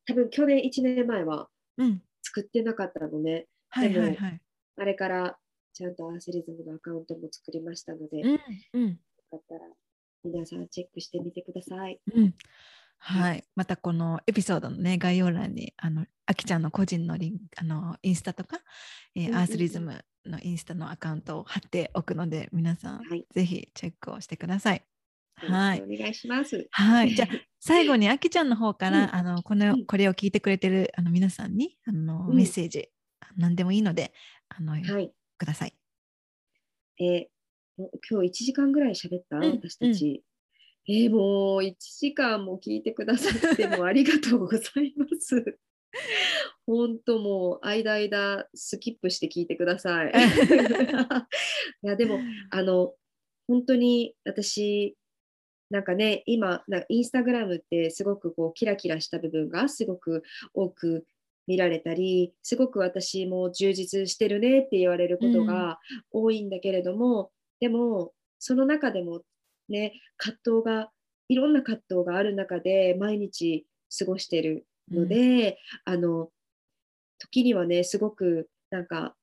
多分去年1年前はうんうん作ってなかったのね。はいはいはい。あれからちゃんとアースリズムのアカウントも作りましたので、ようんうん。かったら皆さんチェックしてみてください。うん。はい、またこのエピソードの、ね、概要欄にあのあきちゃんの個人のリンあのインスタとか、えーうんうん。うんアースリズムのインスタのアカウントを貼っておくので皆さん、はい。ぜひチェックをしてください。よはいお願いします。はい、じゃあ [LAUGHS] 最後にあきちゃんの方から、うん。あのこのうん。これを聞いてくれてるあの皆さんにあの、うん。メッセージ何でもいいのであの、はい。ください。えー今日1時間ぐらい喋った、ん私たち。えーもう1時間も聞いてくださってもありがとうございます。[LAUGHS] 本当もう間間スキップして聞いてください。[LAUGHS] いやでもあの本当に私なんかね今なインスタグラムってすごくこうキラキラした部分がすごく多く見られたりすごく私も充実してるねって言われることが多いんだけれども、うん、でもその中でもね葛藤がいろんな葛藤がある中で毎日過ごしてるので、うん、あの時にはねすごくなんか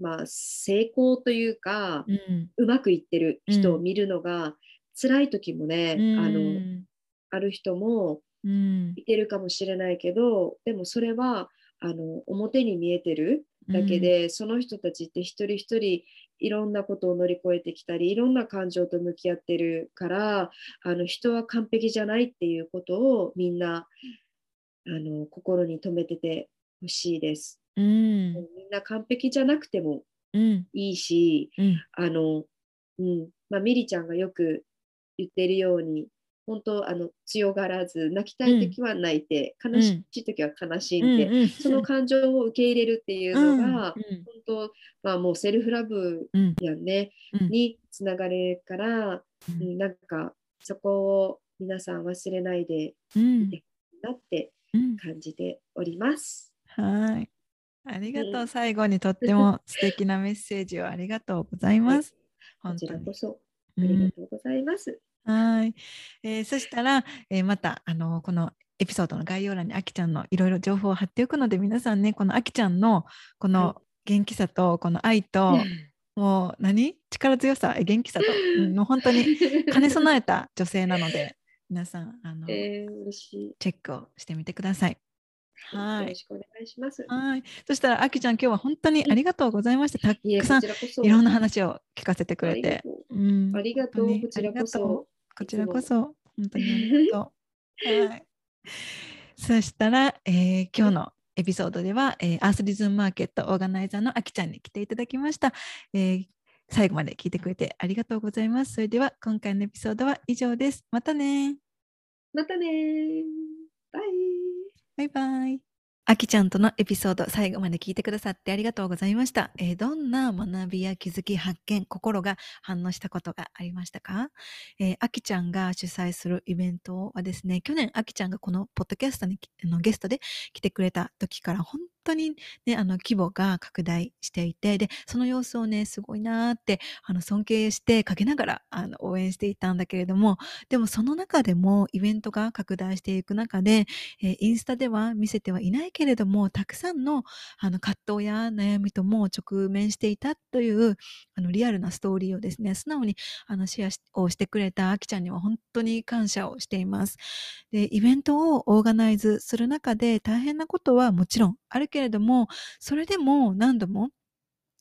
まあ成功というか、うん、うまくいってる人を見るのが辛い時もね、あのある人もいてるかもしれないけど、でもそれはあの表に見えてるだけで、その人たちって一人一人いろんなことを乗り越えてきたりいろんな感情と向き合ってるからあの人は完璧じゃないっていうことをみんなあの心に留めててほしいです。うん、みんな完璧じゃなくてもいいし、うん、あの、うん。まあ、ミリちゃんがよく言ってるように本当あの強がらず泣きたい時は泣いて、うん、悲しい時は悲しんで、うん、その感情を受け入れるっていうのが、うん、本当、まあ、もうセルフラブやんね、につながるから、うん、なんかそこを皆さん忘れないでいてなって感じております。はい。ありがとう、最後にとっても [LAUGHS] 素敵なメッセージをありがとうございます。こちらこそありがとうございます。はい、えー、そしたら、えー、またあのこのエピソードの概要欄にあきちゃんのいろいろ情報を貼っておくので皆さんねこのあきちゃんのこの元気さとこの愛と、もう何？力強さ？元気さと、うん、もう本当に兼ね備えた女性なので皆さんあの、えー、チェックをしてみてください。はい。よろしくお願いします。はい。そしたら、あきちゃん、今日は本当にありがとうございました。たくさんいろんな話を聞かせてくれて。ありがとう。こちらこそ。こちらこそ。本当にありがとう。[LAUGHS] はい。そしたら、えー、今日のエピソードでは、えー、アースリズムマーケットオーガナイザーのあきちゃんに来ていただきました。えー、最後まで聞いてくれてありがとうございます。それでは今回のエピソードは以上です。またね。またね。バイ。バイバイ。あきちゃんとのエピソード最後まで聞いてくださってありがとうございました。えー、どんな学びや気づき、発見、心が反応したことがありましたか、えー、あきちゃんが主催するイベントはですね、去年あきちゃんがこのポッドキャストにあのゲストで来てくれた時から本当にね、あの規模が拡大していて、で、その様子をね、すごいなーって、あの尊敬してかけながらあの応援していたんだけれども、でもその中でもイベントが拡大していく中で、えー、インスタでは見せてはいないけれども、たくさんのあの葛藤や悩みとも直面していたというあのリアルなストーリーをですね、素直にあのシェアをしてくれたあきちゃんには本当に感謝をしています。で、イベントをオーガナイズする中で大変なことはもちろんあるけれども、それでも何度も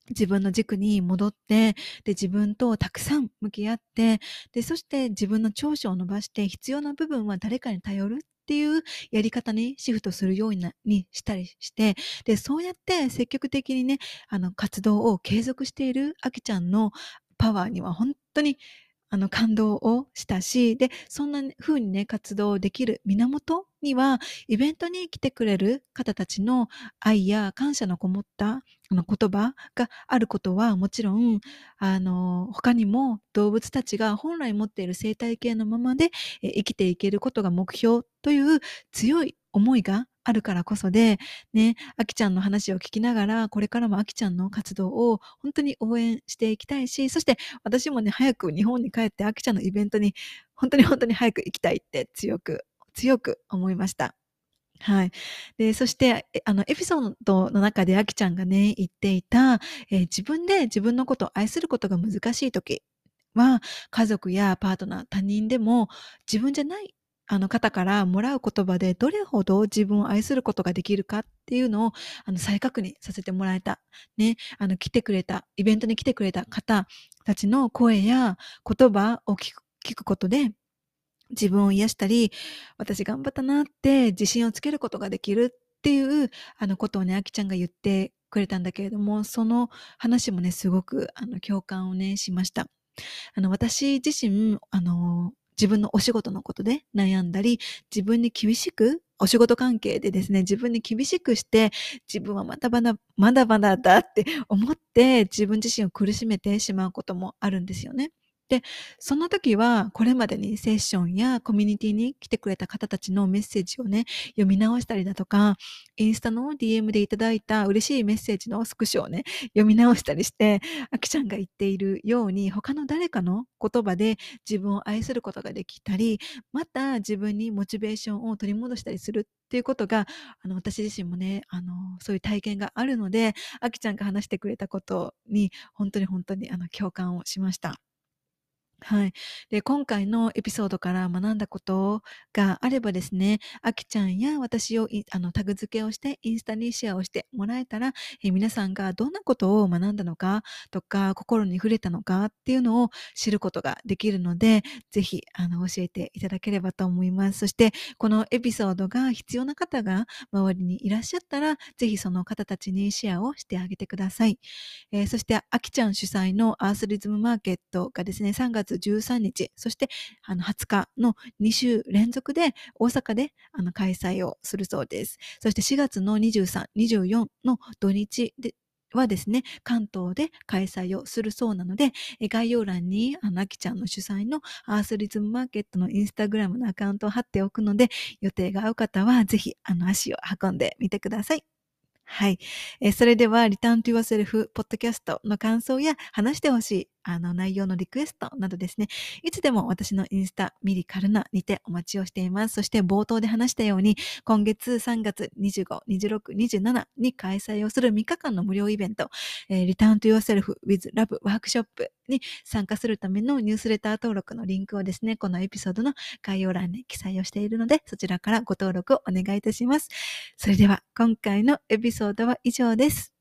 自分の軸に戻って、で、自分とたくさん向き合って、で、そして自分の長所を伸ばして、必要な部分は誰かに頼るっていうやり方にシフトするようににしたりして、で、そうやって積極的にね、あの、活動を継続しているあきちゃんのパワーには本当にあの感動をしたし、で、そんな風にね、活動できる源には、イベントに来てくれる方たちの愛や感謝のこもったあの言葉があることはもちろん、あの、他にも動物たちが本来持っている生態系のままで生きていけることが目標という強い思いがあるからこそで、ね、あきちゃんの話を聞きながら、これからもあきちゃんの活動を本当に応援していきたいし、そして私もね、早く日本に帰ってあきちゃんのイベントに本当に本当に早く行きたいって強く、強く思いました。はい。で、そして、あの、エピソードの中であきちゃんがね、言っていた、えー、自分で自分のことを愛することが難しい時は、家族やパートナー、他人でも自分じゃないあの方からもらう言葉でどれほど自分を愛することができるかっていうのをあの再確認させてもらえた。ね、あの来てくれた、イベントに来てくれた方たちの声や言葉を聞く聞くことで自分を癒したり、私頑張ったなって自信をつけることができるっていうあのことをね、あきちゃんが言ってくれたんだけれども、その話もね、すごくあの共感をね、しました。あの、私自身、あの、自分のお仕事のことで悩んだり、自分に厳しく、お仕事関係でですね、自分に厳しくして、自分はまだまだ、まだまだだって思って、自分自身を苦しめてしまうこともあるんですよね。で、その時はこれまでにセッションやコミュニティに来てくれた方たちのメッセージをね、読み直したりだとか、インスタの DM でいただいた嬉しいメッセージのスクショをね、読み直したりして、あきちゃんが言っているように、他の誰かの言葉で自分を愛することができたり、また自分にモチベーションを取り戻したりするっていうことが、あの、私自身もね、あの、そういう体験があるので、あきちゃんが話してくれたことに、本当に本当にあの共感をしました。はい。で、今回のエピソードから学んだことがあればですね、あきちゃんや私をあのタグ付けをしてインスタにシェアをしてもらえたら、え皆さんがどんなことを学んだのかとか、心に触れたのかっていうのを知ることができるので、ぜひあの教えていただければと思います。そして、このエピソードが必要な方が周りにいらっしゃったら、ぜひその方たちにシェアをしてあげてください。えー、そして、あきちゃん主催のアースリズムマーケットがですね、3月13日、そしてあの20日の2週連続で大阪であの開催をするそうです。そして4月の23、24の土日ではですね、関東で開催をするそうなので、概要欄に、あの、あきちゃんの主催のアースリズムマーケットのインスタグラムのアカウントを貼っておくので、予定が合う方はぜひ、あの、足を運んでみてください。はい。えそれでは、リターントゥ yourself ポッドキャストの感想や話してほしいあの内容のリクエストなどですね、いつでも私のインスタ、ミリカルナにてお待ちをしています。そして冒頭で話したように、今月3月25、26、27に開催をする3日間の無料イベント、えー、Return to Yourself with Love ワークショップに参加するためのニュースレター登録のリンクをですね、このエピソードの概要欄に記載をしているので、そちらからご登録をお願いいたします。それでは、今回のエピソードは以上です。